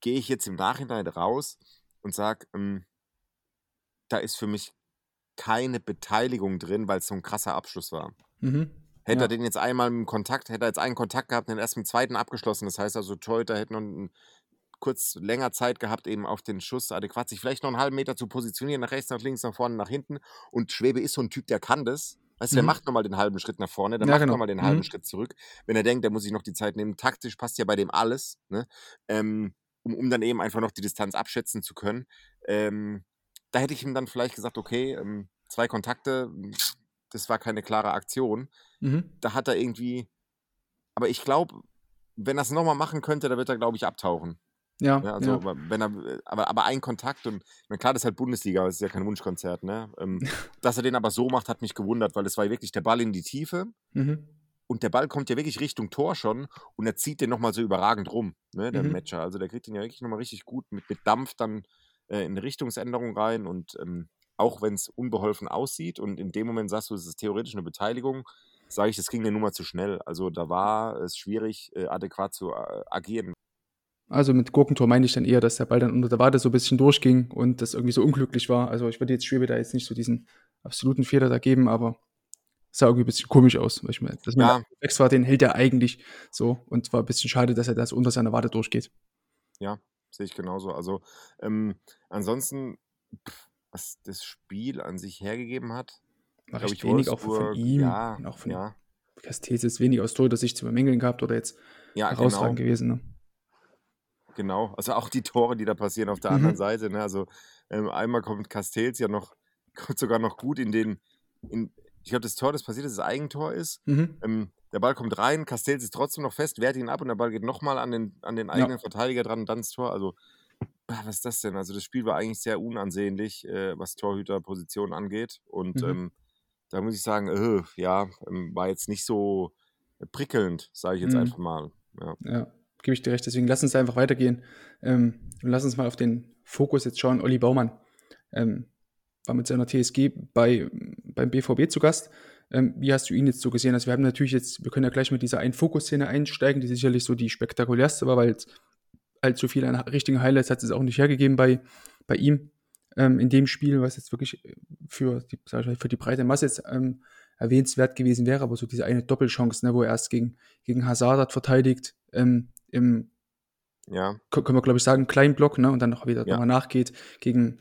Gehe ich jetzt im Nachhinein raus und sage, ähm, da ist für mich keine Beteiligung drin, weil es so ein krasser Abschluss war. Mhm. Hätte ja. er den jetzt einmal im Kontakt, hätte er jetzt einen Kontakt gehabt und den erst im zweiten abgeschlossen. Das heißt also, Torhüter hätten noch ein, kurz länger Zeit gehabt, eben auf den Schuss adäquat sich vielleicht noch einen halben Meter zu positionieren, nach rechts, nach links, nach vorne, nach hinten. Und Schwebe ist so ein Typ, der kann das. Weißt du, der mhm. macht nochmal den halben Schritt nach vorne, der ja, macht genau. nochmal den halben mhm. Schritt zurück. Wenn er denkt, der muss sich noch die Zeit nehmen. Taktisch passt ja bei dem alles, ne? ähm, um, um dann eben einfach noch die Distanz abschätzen zu können. Ähm, da hätte ich ihm dann vielleicht gesagt, okay, ähm, zwei Kontakte, das war keine klare Aktion. Mhm. Da hat er irgendwie, aber ich glaube, wenn er es nochmal machen könnte, da wird er, glaube ich, abtauchen. Ja, ja, also, ja. Wenn er, aber, aber ein Kontakt und na klar, das ist halt Bundesliga, das ist ja kein Wunschkonzert, ne? Ähm, [laughs] dass er den aber so macht, hat mich gewundert, weil es war wirklich der Ball in die Tiefe mhm. und der Ball kommt ja wirklich Richtung Tor schon und er zieht den nochmal so überragend rum, ne, der mhm. Matcher. Also der kriegt den ja wirklich nochmal richtig gut mit, mit Dampf dann äh, in eine Richtungsänderung rein und ähm, auch wenn es unbeholfen aussieht und in dem Moment sagst du, es ist theoretisch eine Beteiligung, sage ich, das ging der Nummer zu schnell. Also da war es schwierig, äh, adäquat zu äh, agieren. Also mit Gurkentor meine ich dann eher, dass der Ball dann unter der Wade so ein bisschen durchging und das irgendwie so unglücklich war. Also ich würde jetzt Schwebe da jetzt nicht so diesen absoluten Fehler da geben, aber es sah irgendwie ein bisschen komisch aus. Weil ich meine, dass ja. war, den hält er eigentlich so und war ein bisschen schade, dass er das unter seiner Wade durchgeht. Ja, sehe ich genauso. Also ähm, ansonsten, pff, was das Spiel an sich hergegeben hat, recht ich, wenig auch von ihm ja, auch von ja. Castells ist wenig aus Tor, sich zu bemängeln gehabt oder jetzt ja, herausragend genau. gewesen. Ne? Genau, also auch die Tore, die da passieren auf der mhm. anderen Seite. Ne? Also ähm, einmal kommt Castells ja noch, kommt [laughs] sogar noch gut in den, in, ich glaube, das Tor, das passiert ist, das Eigentor ist. Mhm. Ähm, der Ball kommt rein, Castells ist trotzdem noch fest, wehrt ihn ab und der Ball geht nochmal an den, an den eigenen Verteidiger dran und dann das Tor. Also, ah, was ist das denn? Also, das Spiel war eigentlich sehr unansehnlich, äh, was Torhüterposition angeht. Und Mhm. ähm, da muss ich sagen, äh, ja, ähm, war jetzt nicht so prickelnd, sage ich jetzt Mhm. einfach mal. Ja. Ja, gebe ich dir recht. Deswegen lass uns einfach weitergehen. Ähm, und lass uns mal auf den Fokus jetzt schauen. Olli Baumann ähm, war mit seiner TSG bei, beim BVB zu Gast. Ähm, wie hast du ihn jetzt so gesehen? Also wir haben natürlich jetzt, wir können ja gleich mit dieser einen Fokusszene einsteigen, die sicherlich so die spektakulärste war, weil es allzu viele an richtigen Highlights hat es auch nicht hergegeben bei, bei ihm ähm, in dem Spiel, was jetzt wirklich für die, mal, für die breite Masse jetzt ähm, erwähnenswert gewesen wäre, aber so diese eine Doppelchance, ne, wo er erst gegen, gegen Hazard hat verteidigt, ähm, im, ja. können wir glaube ich sagen, kleinen Block, ne, und dann noch wieder Ja. nochmal nachgeht gegen,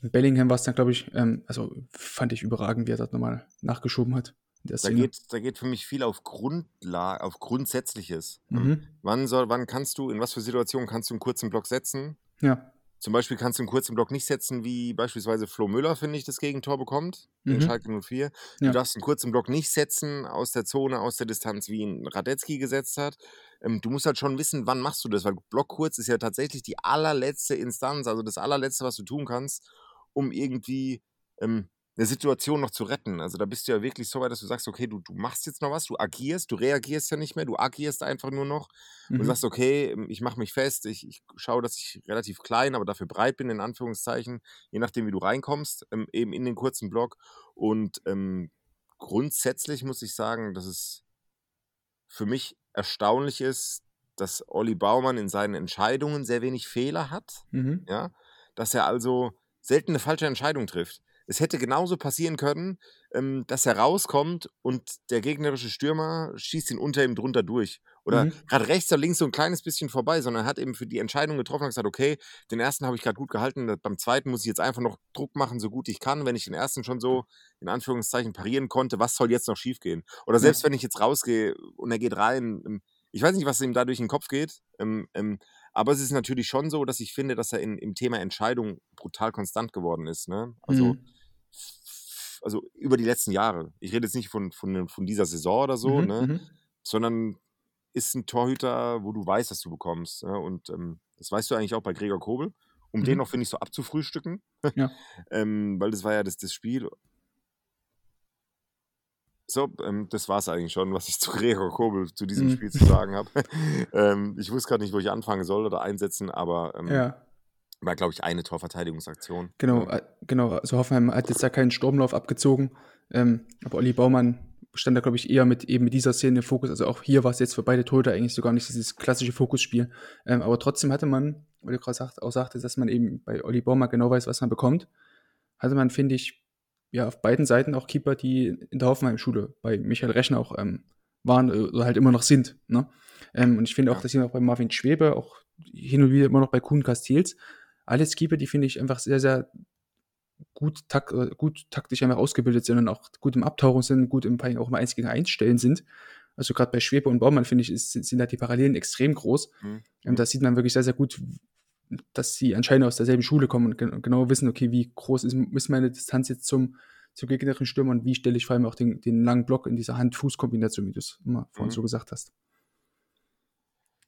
gegen Bellingham war es dann, glaube ich, ähm, also fand ich überragend, wie er das nochmal nachgeschoben hat. In Da geht, da geht für mich viel auf Grundlage, auf Grundsätzliches. Ähm, Mhm. Wann soll, wann kannst du, in was für Situationen kannst du einen kurzen Block setzen? Ja. Zum Beispiel kannst du einen kurzen Block nicht setzen, wie beispielsweise Flo Müller, finde ich, das Gegentor bekommt, in Mhm. Schalke 04. Ja. Du darfst einen kurzen Block nicht setzen aus der Zone, aus der Distanz, wie ihn Radetzky gesetzt hat. Ähm, du musst halt schon wissen, wann machst du das, weil Block kurz ist ja tatsächlich die allerletzte Instanz, also das allerletzte, was du tun kannst, um irgendwie ähm, eine Situation noch zu retten. Also da bist du ja wirklich so weit, dass du sagst, okay, du, du machst jetzt noch was, du agierst, du reagierst ja nicht mehr, du agierst einfach nur noch und Mhm. sagst, okay, ähm, ich mache mich fest, ich, ich schaue, dass ich relativ klein, aber dafür breit bin, in Anführungszeichen, je nachdem, wie du reinkommst, ähm, eben in den kurzen Block. Und ähm, grundsätzlich muss ich sagen, dass es für mich erstaunlich ist, dass Olli Baumann in seinen Entscheidungen sehr wenig Fehler hat Mhm. ja, dass er also selten eine falsche Entscheidung trifft. Es hätte genauso passieren können, ähm, dass er rauskommt und der gegnerische Stürmer schießt ihn unter ihm drunter durch. Oder Mhm. gerade rechts oder links so ein kleines bisschen vorbei, sondern er hat eben für die Entscheidung getroffen und gesagt, okay, den ersten habe ich gerade gut gehalten, beim zweiten muss ich jetzt einfach noch Druck machen, so gut ich kann. Wenn ich den ersten schon so in Anführungszeichen parieren konnte, was soll jetzt noch schiefgehen? Oder selbst wenn ich jetzt rausgehe und er geht rein, ähm, ich weiß nicht, was ihm da durch den Kopf geht, ähm, ähm, aber es ist natürlich schon so, dass ich finde, dass er in, im Thema Entscheidung brutal konstant geworden ist. Ne? Also, Mhm. also über die letzten Jahre. Ich rede jetzt nicht von, von, von dieser Saison oder so, Mhm. ne? Mhm. sondern ist ein Torhüter, wo du weißt, dass du bekommst. Ne? Und ähm, das weißt du eigentlich auch bei Gregor Kobel, um den Mhm. noch, finde ich, so abzufrühstücken. Ja. [laughs] ähm, weil das war ja das, das Spiel. So, ähm, das war es eigentlich schon, was ich zu Gregor Kobel zu diesem Mhm. Spiel zu sagen habe. [laughs] ähm, ich wusste gerade nicht, wo ich anfangen soll oder einsetzen, aber ähm, Ja. war, glaube ich, eine Torverteidigungsaktion. Genau, äh, genau. Also Hoffenheim hat jetzt da keinen Sturmlauf abgezogen. Ähm, aber Olli Baumann stand da, glaube ich, eher mit eben mit dieser Szene im Fokus. Also auch hier war es jetzt für beide Torhüter eigentlich so gar nicht dieses klassische Fokusspiel. Ähm, aber trotzdem hatte man, weil du gerade auch sagte, dass man eben bei Olli Baumann genau weiß, was man bekommt, hatte man, finde ich, ja, auf beiden Seiten auch Keeper, die in der Hoffenheim-Schule bei Michael Rechner auch ähm, waren äh, oder halt immer noch sind. Ne? Ähm, und ich finde auch, Ja. dass hier auch bei Marvin Schwebe, auch hin und wieder immer noch bei Kuhn Castells, alles Keeper, die finde ich einfach sehr, sehr gut, tak äh, gut taktisch einfach ausgebildet sind und auch gut im Abtauchen sind, gut im auch im 1 gegen 1 Stellen sind. Also gerade bei Schwebe und Baumann, finde ich, ist, sind, sind da die Parallelen extrem groß. Mhm. Ähm, da sieht man wirklich sehr, sehr gut, dass sie anscheinend aus derselben Schule kommen und gen genau wissen, okay, wie groß ist, ist meine Distanz jetzt zum, zum gegnerischen Stürmer und wie stelle ich vor allem auch den, den langen Block in dieser Hand-Fuß-Kombination, wie du es immer vorhin Mhm. so gesagt hast.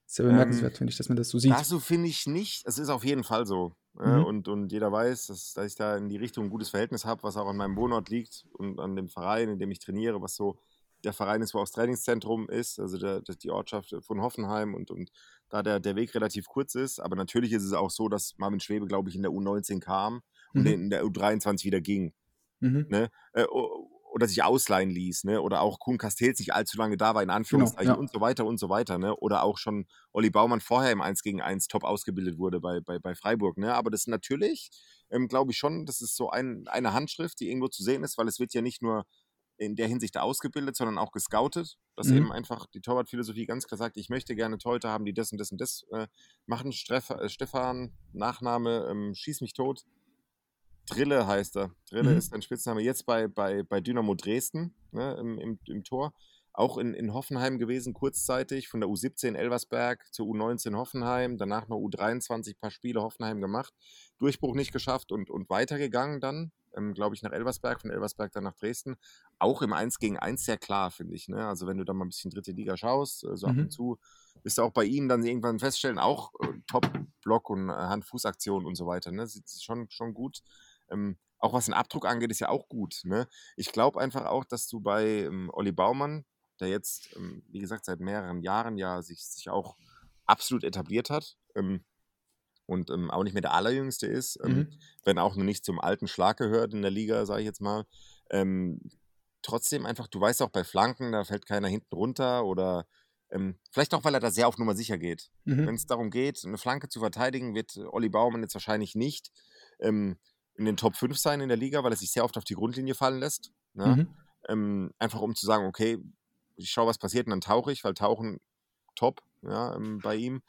Sehr Ähm, bemerkenswert, finde ich, dass man das so sieht. Das so finde ich nicht. Es ist auf jeden Fall so. Äh, Mhm. und, und jeder weiß, dass, dass ich da in die Richtung ein gutes Verhältnis habe, was auch an meinem Wohnort liegt und an dem Verein, in dem ich trainiere, was so der Verein ist, wo auch das Trainingszentrum ist, also der, der, die Ortschaft von Hoffenheim und, und da der, der Weg relativ kurz ist. Aber natürlich ist es auch so, dass Marvin Schwebe, glaube ich, in der U19 kam und Mhm. in der U23 wieder ging. Mhm. Ne? Äh, oder sich ausleihen ließ, ne? Oder auch Kuhn Castells nicht allzu lange da war, in Anführungszeichen ja. und so weiter und so weiter, ne? Oder auch schon Olli Baumann vorher im 1 gegen 1 top ausgebildet wurde bei, bei, bei Freiburg, ne? Aber das natürlich, ähm, glaube ich schon, das ist so ein, eine Handschrift, die irgendwo zu sehen ist, weil es wird ja nicht nur in der Hinsicht ausgebildet, sondern auch gescoutet, dass Mhm. eben einfach die Torwartphilosophie ganz klar sagt, ich möchte gerne Torhüter haben, die das und das und das äh, machen. Streff, äh, Stefan, Nachname, ähm, schieß mich tot. Drille heißt er. Drille Mhm. ist ein Spitzname jetzt bei, bei, bei Dynamo Dresden ne, im, im, im Tor. Auch in, in Hoffenheim gewesen, kurzzeitig, von der U17 Elversberg zur U19 Hoffenheim, danach noch U23, paar Spiele Hoffenheim gemacht, Durchbruch nicht geschafft und, und weitergegangen dann ähm, glaube ich, nach Elversberg, von Elversberg dann nach Dresden. Auch im 1 gegen 1 sehr klar, finde ich. Ne? Also wenn du da mal ein bisschen dritte Liga schaust, äh, so ab Mhm. und zu, wirst du auch bei ihm dann irgendwann feststellen, auch äh, Top-Block und äh, Hand-Fuß-Aktion und so weiter. Ne? Sieht schon, schon gut. Ähm, auch was den Abdruck angeht, ist ja auch gut. Ne? Ich glaube einfach auch, dass du bei ähm, Olli Baumann, der jetzt, ähm, wie gesagt, seit mehreren Jahren ja sich, sich auch absolut etabliert hat ähm, und ähm, auch nicht mehr der Allerjüngste ist, ähm, Mhm. wenn auch noch nicht zum alten Schlag gehört in der Liga, sage ich jetzt mal. Ähm, trotzdem einfach, du weißt auch bei Flanken, da fällt keiner hinten runter oder ähm, vielleicht auch, weil er da sehr auf Nummer sicher geht. Mhm. Wenn es darum geht, eine Flanke zu verteidigen, wird Olli Baumann jetzt wahrscheinlich nicht ähm, in den Top 5 sein in der Liga, weil er sich sehr oft auf die Grundlinie fallen lässt. Ne? Mhm. Ähm, einfach um zu sagen, okay, ich schaue, was passiert und dann tauche ich, weil Tauchen top ja, bei ihm.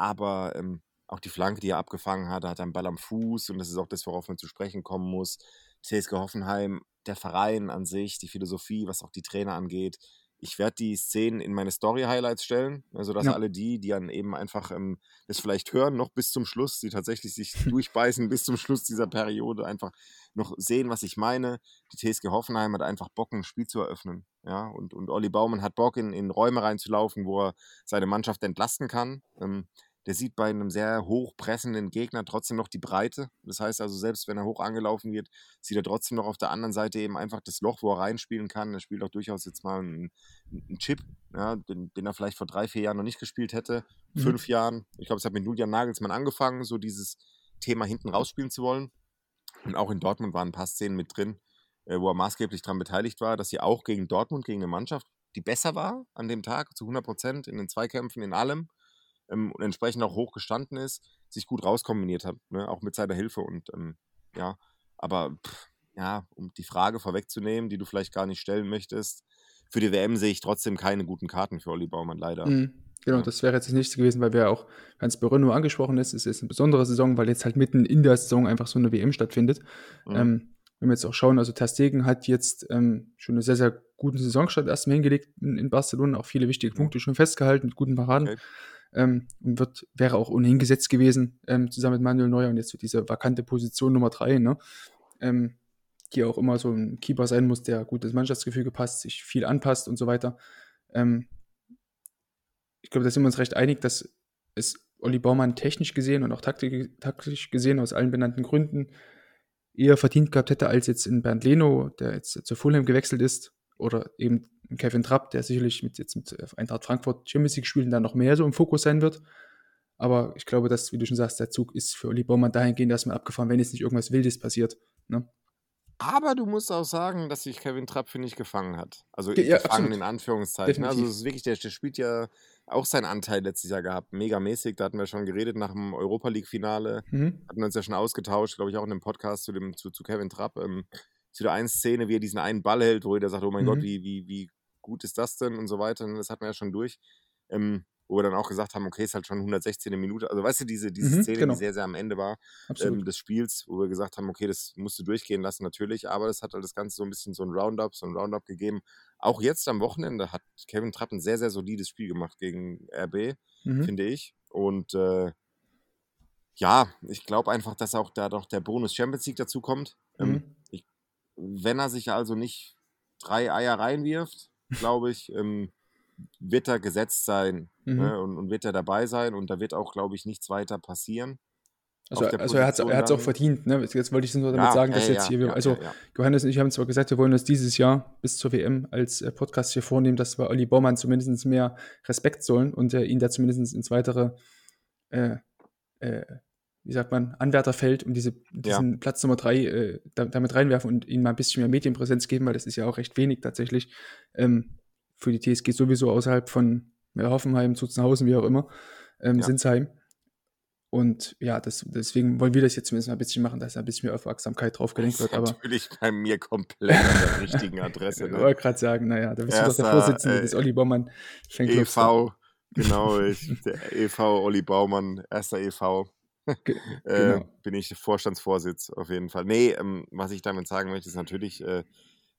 Aber ähm, auch die Flanke, die er abgefangen hat, hat einen Ball am Fuß und das ist auch das, worauf man zu sprechen kommen muss. TSG Hoffenheim, der Verein an sich, die Philosophie, was auch die Trainer angeht. Ich werde die Szenen in meine Story-Highlights stellen, also dass Ja. alle die, die dann eben einfach ähm, das vielleicht hören, noch bis zum Schluss, die tatsächlich sich [laughs] durchbeißen bis zum Schluss dieser Periode, einfach noch sehen, was ich meine. Die TSG Hoffenheim hat einfach Bock, ein Spiel zu eröffnen. Ja, und, und Olli Baumann hat Bock, in, in Räume reinzulaufen, wo er seine Mannschaft entlasten kann. Ähm, der sieht bei einem sehr hochpressenden Gegner trotzdem noch die Breite. Das heißt also, selbst wenn er hoch angelaufen wird, sieht er trotzdem noch auf der anderen Seite eben einfach das Loch, wo er reinspielen kann. Er spielt auch durchaus jetzt mal einen, einen Chip, ja, den, den er vielleicht vor drei, vier Jahren noch nicht gespielt hätte. Mhm. Fünf Jahren. Ich glaube, es hat mit Julian Nagelsmann angefangen, so dieses Thema hinten rausspielen zu wollen. Und auch in Dortmund waren ein paar Szenen mit drin, äh, wo er maßgeblich daran beteiligt war, dass sie auch gegen Dortmund, gegen eine Mannschaft, die besser war an dem Tag, zu 100 Prozent in den Zweikämpfen, in allem ähm, und entsprechend auch hoch gestanden ist, sich gut rauskombiniert hat, ne? auch mit seiner Hilfe. Und ähm, ja, aber pff, ja, um die Frage vorwegzunehmen, die du vielleicht gar nicht stellen möchtest, für die WM sehe ich trotzdem keine guten Karten für Olli Baumann, leider. Mhm. Genau, Ja. das wäre jetzt das nächste gewesen, weil wir auch, wenn es bei Renault angesprochen ist, es ist eine besondere Saison, weil jetzt halt mitten in der Saison einfach so eine WM stattfindet. Mhm. Ähm, wenn wir jetzt auch schauen, also Ter Stegen hat jetzt ähm, schon eine sehr, sehr guten Saisonstart erstmal hingelegt in, in Barcelona, auch viele wichtige Punkte schon festgehalten mit guten Paraden. Okay. Ähm, und wird, wäre auch ohnehin gesetzt gewesen, ähm, zusammen mit Manuel Neuer und jetzt so diese vakante Position Nummer drei, ne? Ähm, die auch immer so ein Keeper sein muss, der gut ins Mannschaftsgefüge passt, sich viel anpasst und so weiter. Ähm, ich glaube, da sind wir uns recht einig, dass es Olli Baumann technisch gesehen und auch taktisch gesehen aus allen benannten Gründen eher verdient gehabt hätte als jetzt in Bernd Leno, der jetzt zu Fulham gewechselt ist, oder eben in Kevin Trapp, der sicherlich mit jetzt mit Eintracht Frankfurt Champions League spielen dann noch mehr so im Fokus sein wird. Aber ich glaube, dass, wie du schon sagst, der Zug ist für Olli Baumann dahingehend erstmal abgefahren, wenn jetzt nicht irgendwas Wildes passiert. Ne? Aber du musst auch sagen, dass sich Kevin Trapp, finde ich, gefangen hat. Also Ja, gefangen absolut. in Anführungszeichen. Also Definitiv. es ist wirklich, der, der spielt ja auch seinen Anteil letztes Jahr gehabt. Megamäßig. Da hatten wir schon geredet nach dem Europa League-Finale. Mhm. Hatten wir uns ja schon ausgetauscht, glaube ich, auch in einem Podcast zu, dem, zu, zu Kevin Trapp. Ähm, zu der einen Szene, wie er diesen einen Ball hält, wo jeder sagt, oh mein Mhm. Gott, wie, wie, wie gut ist das denn und so weiter. Und das hatten wir ja schon durch. Ähm, wo wir dann auch gesagt haben, okay, ist halt schon 116. Minute. Also weißt du, diese, diese Mhm, Szene, genau. die sehr, sehr am Ende war ähm, des Spiels, wo wir gesagt haben, okay, das musst du durchgehen lassen, natürlich, aber das hat halt das Ganze so ein bisschen so ein Roundup, so ein Roundup gegeben. Auch jetzt am Wochenende hat Kevin Trapp ein sehr, sehr solides Spiel gemacht gegen RB, mhm. finde ich. Und äh, ja, ich glaube einfach, dass auch da doch der Bonus Champions League dazu kommt. Ähm, Mhm. Wenn er sich also nicht drei Eier reinwirft, glaube ich, [laughs] ähm, wird er gesetzt sein Mhm. ne, und, und wird er dabei sein und da wird auch, glaube ich, nichts weiter passieren. Also, also er hat es auch verdient. Ne? Jetzt wollte ich nur damit sagen, dass ja, jetzt ja, hier, ja, also ja, ja. Johannes und ich haben zwar gesagt, wir wollen uns dieses Jahr bis zur WM als äh, Podcast hier vornehmen, dass wir Olli Baumann zumindest mehr Respekt zollen und äh, ihn da zumindest ins weitere, äh, äh, wie sagt man, Anwärterfeld und diese, diesen Platz Nummer drei äh, da, damit reinwerfen und ihm mal ein bisschen mehr Medienpräsenz geben, weil das ist ja auch recht wenig tatsächlich ähm, für die TSG sowieso außerhalb von ja, Hoffenheim, Zuzenhausen, wie auch immer, ähm, Ja. Sinsheim. Und ja, das, deswegen wollen wir das jetzt zumindest mal ein bisschen machen, dass da ein bisschen mehr Aufmerksamkeit drauf gelenkt wird. Aber natürlich bei mir komplett an der richtigen [laughs] Adresse. ich Ne? wollte gerade sagen, naja, da bist du doch der Erster, Vorsitzende äh, des Olli Baumann Fanclubs. EV, genau, ich, der EV Olli Baumann, erster EV. Ge [laughs] Äh, genau. bin ich Vorstandsvorsitz auf jeden Fall. Nee, ähm, was ich damit sagen möchte, ist natürlich, äh,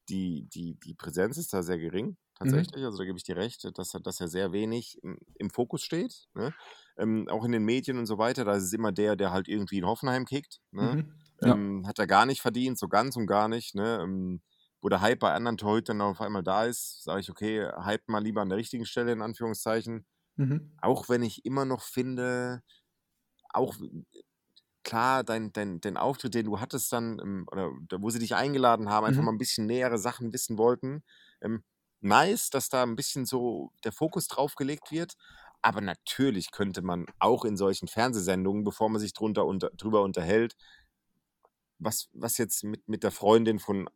die, die, die Präsenz ist da sehr gering, tatsächlich. Also da gebe ich dir recht, dass, er- dass er sehr wenig im, im Fokus steht. Ne? Ähm, auch in den Medien und so weiter, da ist es immer der, der halt irgendwie in Hoffenheim kickt. Ne? Mhm. Ja. Ähm, hat er gar nicht verdient, so ganz und gar nicht. Ne? Ähm, wo der Hype bei anderen Torhütern auf einmal da ist, sage ich, okay, hype mal lieber an der richtigen Stelle, in Anführungszeichen. Mhm. Auch wenn ich immer noch finde, auch klar, dein, dein, dein Auftritt, den du hattest dann, oder wo sie dich eingeladen haben, einfach Mhm. mal ein bisschen nähere Sachen wissen wollten. Ähm, nice, dass da ein bisschen so der Fokus drauf gelegt wird. Aber natürlich könnte man auch in solchen Fernsehsendungen, bevor man sich drunter unter, drüber unterhält, was, was jetzt mit, mit der Freundin von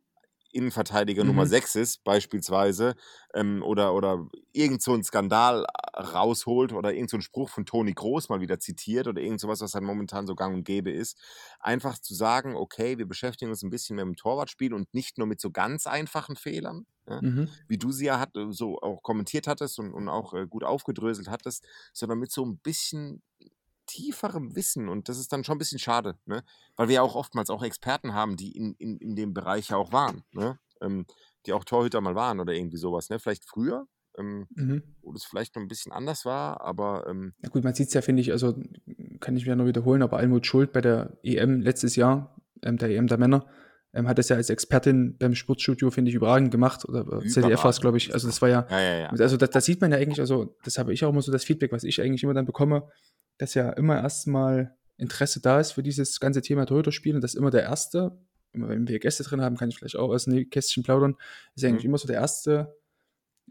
Innenverteidiger Nummer Mhm. 6 ist, beispielsweise, ähm, oder, oder irgend so ein Skandal äh, rausholt oder irgend so ein Spruch von Toni Groß mal wieder zitiert oder irgend sowas, was dann momentan so gang und gäbe ist. Einfach zu sagen, okay, wir beschäftigen uns ein bisschen mehr mit dem Torwartspiel und nicht nur mit so ganz einfachen Fehlern, ja, Mhm. wie du sie ja hat, so auch kommentiert hattest und, und auch äh, gut aufgedröselt hattest, sondern mit so ein bisschen tieferem Wissen und das ist dann schon ein bisschen schade, ne? weil wir ja auch oftmals auch Experten haben, die in, in, in dem Bereich ja auch waren, ne? ähm, die auch Torhüter mal waren oder irgendwie sowas, ne? vielleicht früher, ähm, Mhm. wo das vielleicht noch ein bisschen anders war, aber ähm, Ja gut, man sieht es ja, finde ich, also kann ich mir ja nur wiederholen, aber Almut Schuld bei der EM letztes Jahr, ähm, der EM der Männer, ähm, hat das ja als Expertin beim Sportstudio, finde ich, überragend gemacht. Oder äh, ZDF war es, glaube ich. Also das war ja, ja, ja, ja. also da sieht man ja eigentlich, also das habe ich auch immer so das Feedback, was ich eigentlich immer dann bekomme, dass ja immer erstmal Interesse da ist für dieses ganze Thema Torhüterspiel und dass immer der Erste, wenn wir Gäste drin haben, kann ich vielleicht auch aus dem Kästchen plaudern, ist eigentlich Mhm. immer so der erste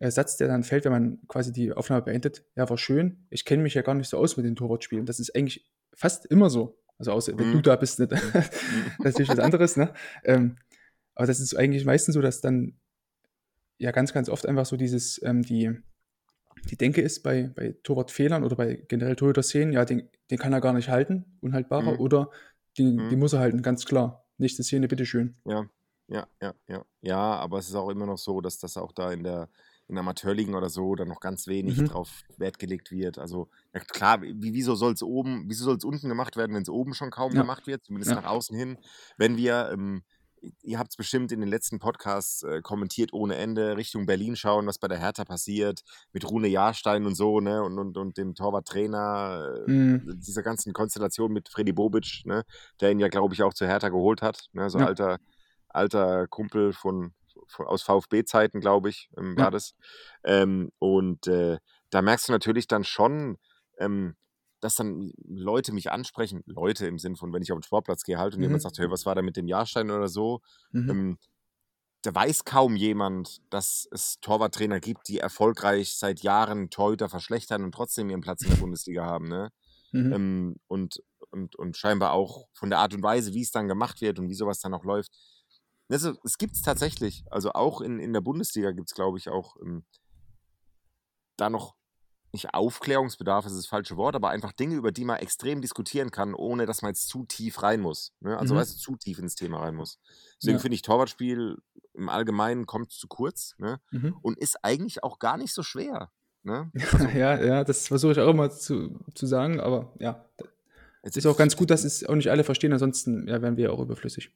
Satz, der dann fällt, wenn man quasi die Aufnahme beendet. Ja, war schön. Ich kenne mich ja gar nicht so aus mit den Torwartspielen. Das ist eigentlich fast immer so. Also außer wenn Mhm. du da bist, nicht. [laughs] natürlich was anderes, ne? Ähm, aber das ist eigentlich meistens so, dass dann ja ganz, ganz oft einfach so dieses, ähm, die, die Denke ist bei, bei Torwartfehlern oder bei generell Torhüter-Szenen, ja, den, den kann er gar nicht halten, unhaltbarer, Mhm. oder den, Mhm. den muss er halten, ganz klar. Nächste Szene, bitteschön. Ja, ja, ja, ja. Ja, aber es ist auch immer noch so, dass das auch da in der in Amateurligen oder so dann noch ganz wenig Mhm. drauf Wert gelegt wird. Also, ja klar, wie, wieso soll es oben, wieso soll es unten gemacht werden, wenn es oben schon kaum Ja. gemacht wird, zumindest Ja. nach außen hin. Wenn wir, ähm, ihr habt es bestimmt in den letzten Podcasts äh, kommentiert ohne Ende, Richtung Berlin schauen, was bei der Hertha passiert, mit Rune Jahrstein und so, ne, und, und, und dem Torwarttrainer, äh, Mhm. dieser ganzen Konstellation mit Freddy Bobic, ne, der ihn ja, glaube ich, auch zu Hertha geholt hat, ne, so Ja. alter, alter Kumpel von, von aus VfB-Zeiten, glaube ich, ähm, war Ja. das. Ähm, und äh, da merkst du natürlich dann schon, ähm, dass dann Leute mich ansprechen, Leute im Sinn von, wenn ich auf den Sportplatz gehe halt und Mhm. jemand sagt, hey, was war da mit dem Jahrstein oder so, Mhm. ähm, da weiß kaum jemand, dass es Torwarttrainer gibt, die erfolgreich seit Jahren Torhüter verschlechtern und trotzdem ihren Platz in der Bundesliga haben, ne? Mhm. Ähm, und, und, und scheinbar auch von der Art und Weise, wie es dann gemacht wird und wie sowas dann auch läuft. Also, es gibt es tatsächlich. Also auch in, in der Bundesliga gibt es, glaube ich, auch ähm, da noch nicht Aufklärungsbedarf, ist das falsche Wort, aber einfach Dinge, über die man extrem diskutieren kann, ohne dass man jetzt zu tief rein muss. Ne? Also Mhm. weißt du, zu tief ins Thema rein muss. Deswegen Ja. finde ich, Torwartspiel im Allgemeinen kommt zu kurz ne? Mhm. und ist eigentlich auch gar nicht so schwer. Ne? [laughs] ja, ja, das versuche ich auch immer zu, zu sagen, aber ja, es ist auch ganz gut, dass [laughs] es auch nicht alle verstehen, ansonsten ja, wären wir ja auch überflüssig.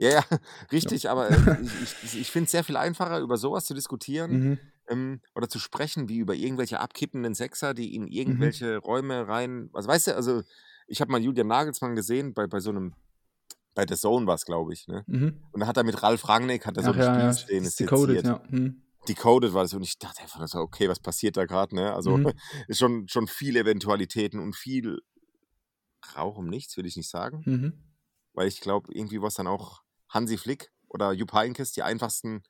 Ja, ja, [laughs] richtig, aber äh, ich, ich, ich finde es sehr viel einfacher, über sowas zu diskutieren Mhm. Ähm, oder zu sprechen, wie über irgendwelche abkippenden Sechser, die in Mhm. irgendwelche Räume rein. Also weißt du, also ich habe mal Julian Nagelsmann gesehen bei, bei so einem, bei The Zone war es, glaube ich, ne? Mhm. Und da hat er mit Ralf Rangnick, hat er so Ach eine ja, ja, Spielszene das ist decoded, ja. Mhm. Decoded war das und ich dachte einfach so, okay, was passiert da gerade, ne? Also Mhm. [laughs] ist schon, schon viele Eventualitäten und viel Rauch um nichts, will ich nicht sagen. Mhm. weil ich glaube, irgendwie war es dann auch Hansi Flick oder Jupp Heynckes die einfachsten,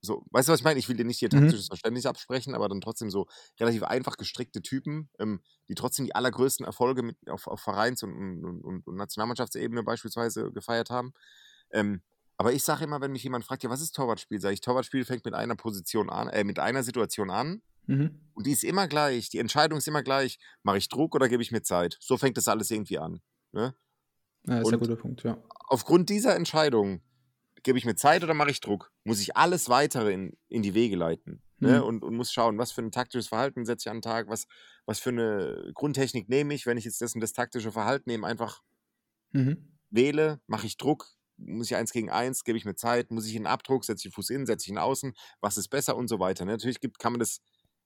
so, weißt du, was ich meine? Ich will dir nicht hier Mhm. taktisches Verständnis absprechen, aber dann trotzdem so relativ einfach gestrickte Typen, ähm, die trotzdem die allergrößten Erfolge mit, auf, auf Vereins- und, und, und, und Nationalmannschaftsebene beispielsweise gefeiert haben. Ähm, aber ich sage immer, wenn mich jemand fragt, ja, was ist Torwartspiel? Sage ich, Torwartspiel fängt mit einer Position an, äh, mit einer Situation an Mhm. und die ist immer gleich. Die Entscheidung ist immer gleich. Mache ich Druck oder gebe ich mir Zeit? So fängt das alles irgendwie an. Ne? Ja, ist ein Und- guter Punkt, ja. aufgrund dieser Entscheidung, gebe ich mir Zeit oder mache ich Druck, muss ich alles weitere in, in die Wege leiten. Ne? Mhm. Und, und muss schauen, was für ein taktisches Verhalten setze ich an den Tag, was, was für eine Grundtechnik nehme ich, wenn ich jetzt das und das taktische Verhalten eben einfach Mhm. wähle, mache ich Druck, muss ich eins gegen eins, gebe ich mir Zeit, muss ich einen Abdruck, setze ich den Fuß in, setze ich ihn außen, was ist besser und so weiter. Ne? Natürlich gibt, kann man das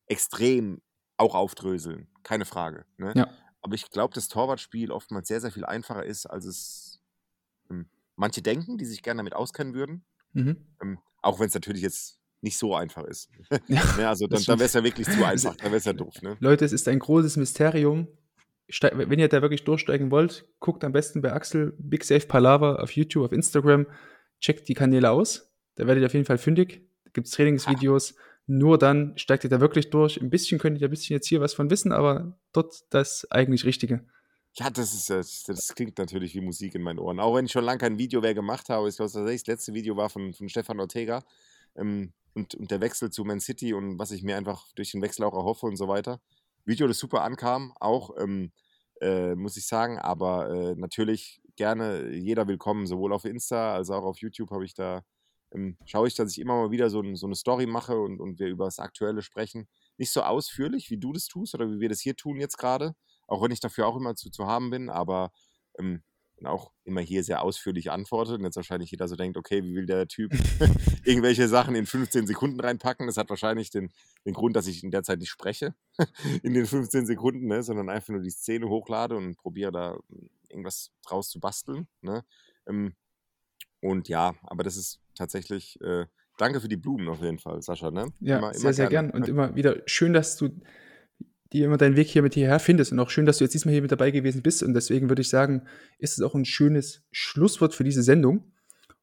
extrem auch aufdröseln, keine Frage. Ne? Ja. Aber ich glaube, das Torwartspiel oftmals sehr, sehr viel einfacher ist, als es manche denken, die sich gerne damit auskennen würden. Mhm. Ähm, auch wenn es natürlich jetzt nicht so einfach ist. Ja, [laughs] [laughs] ne, also dann, dann wäre es ja wirklich zu Es- einfach, dann wäre es ja doof. Ne? Leute, es ist ein großes Mysterium. Ste wenn ihr da wirklich durchsteigen wollt, guckt am besten bei Axel Big Safe Palaver auf YouTube, auf Instagram. Checkt die Kanäle aus. Da werdet ihr auf jeden Fall fündig. Da gibt es Trainingsvideos. Nur dann steigt ihr da wirklich durch. Ein bisschen könnt ihr ein bisschen jetzt hier was von wissen, aber dort das eigentlich Richtige. Ja, das ist das, das klingt natürlich wie Musik in meinen Ohren. Auch wenn ich schon lange kein Video mehr gemacht habe. Ich glaube, das letzte Video war von, von Stefan Ortega. Ähm, und, und der Wechsel zu Man City und was ich mir einfach durch den Wechsel auch erhoffe und so weiter. Video, das super ankam, auch, ähm, äh, muss ich sagen. Aber äh, natürlich gerne jeder willkommen, sowohl auf Insta als auch auf YouTube habe ich da, ähm, schaue ich, dass ich immer mal wieder so, ein, so eine Story mache und, und wir über das Aktuelle sprechen. Nicht so ausführlich, wie du das tust oder wie wir das hier tun jetzt gerade, auch wenn ich dafür auch immer zu, zu haben bin, aber ähm, auch immer hier sehr ausführlich antworte und jetzt wahrscheinlich jeder so denkt, okay, wie will der Typ [laughs] irgendwelche Sachen in 15 Sekunden reinpacken? Das hat wahrscheinlich den, den Grund, dass ich in der Zeit nicht spreche [laughs] in den 15 Sekunden, ne, sondern einfach nur die Szene hochlade und probiere da mm, irgendwas draus zu basteln. Ne? Ähm, und ja, aber das ist tatsächlich, äh, danke für die Blumen auf jeden Fall, Sascha. Ne? Ja, Immer- sehr, immer sehr gerne. gern. Und immer wieder schön, dass du dir immer deinen Weg hier mit hierher findest und auch schön, dass du jetzt diesmal hier mit dabei gewesen bist. Und deswegen würde ich sagen, ist es auch ein schönes Schlusswort für diese Sendung.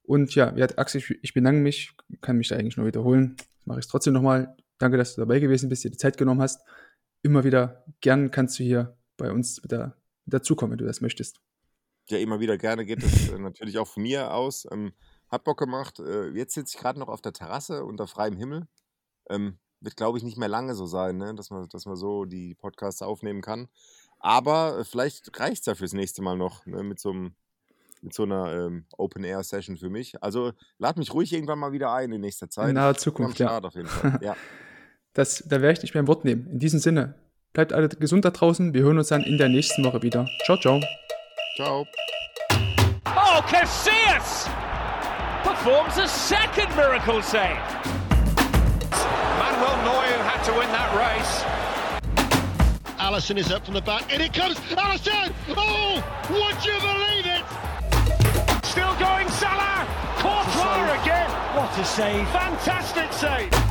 Und ja, Axel, ich, bedanke mich, kann mich da eigentlich nur wiederholen. Mache ich es trotzdem nochmal. Danke, dass du dabei gewesen bist, dir die Zeit genommen hast. Immer wieder gern kannst du hier bei uns mit, mit dazukommen, wenn du das möchtest. ja immer wieder gerne geht es äh, natürlich auch von mir aus. Ähm, hat Bock gemacht. Äh, jetzt sitze ich gerade noch auf der Terrasse unter freiem Himmel. Ähm, wird, glaube ich, nicht mehr lange so sein, ne? dass, man, dass man so die Podcasts aufnehmen kann. Aber äh, vielleicht reicht es ja fürs nächste Mal noch ne? mit, so einem, mit so einer ähm, Open-Air-Session für mich. Also lad mich ruhig irgendwann mal wieder ein in nächster Zeit. In naher Zukunft, ja. Auf jeden Fall. Ja. [laughs] Das, da werde ich dich beim Wort nehmen. In diesem Sinne, bleibt alle gesund da draußen. Wir hören uns dann in der nächsten Woche wieder. Ciao, ciao. Ciao. Oh, Casillas performs a second miracle save. Manuel to win that race. Allison is up from the back. In it comes. Allison! Oh! Would you believe it? Still going Salah. Courtois again. What a save. Fantastic save.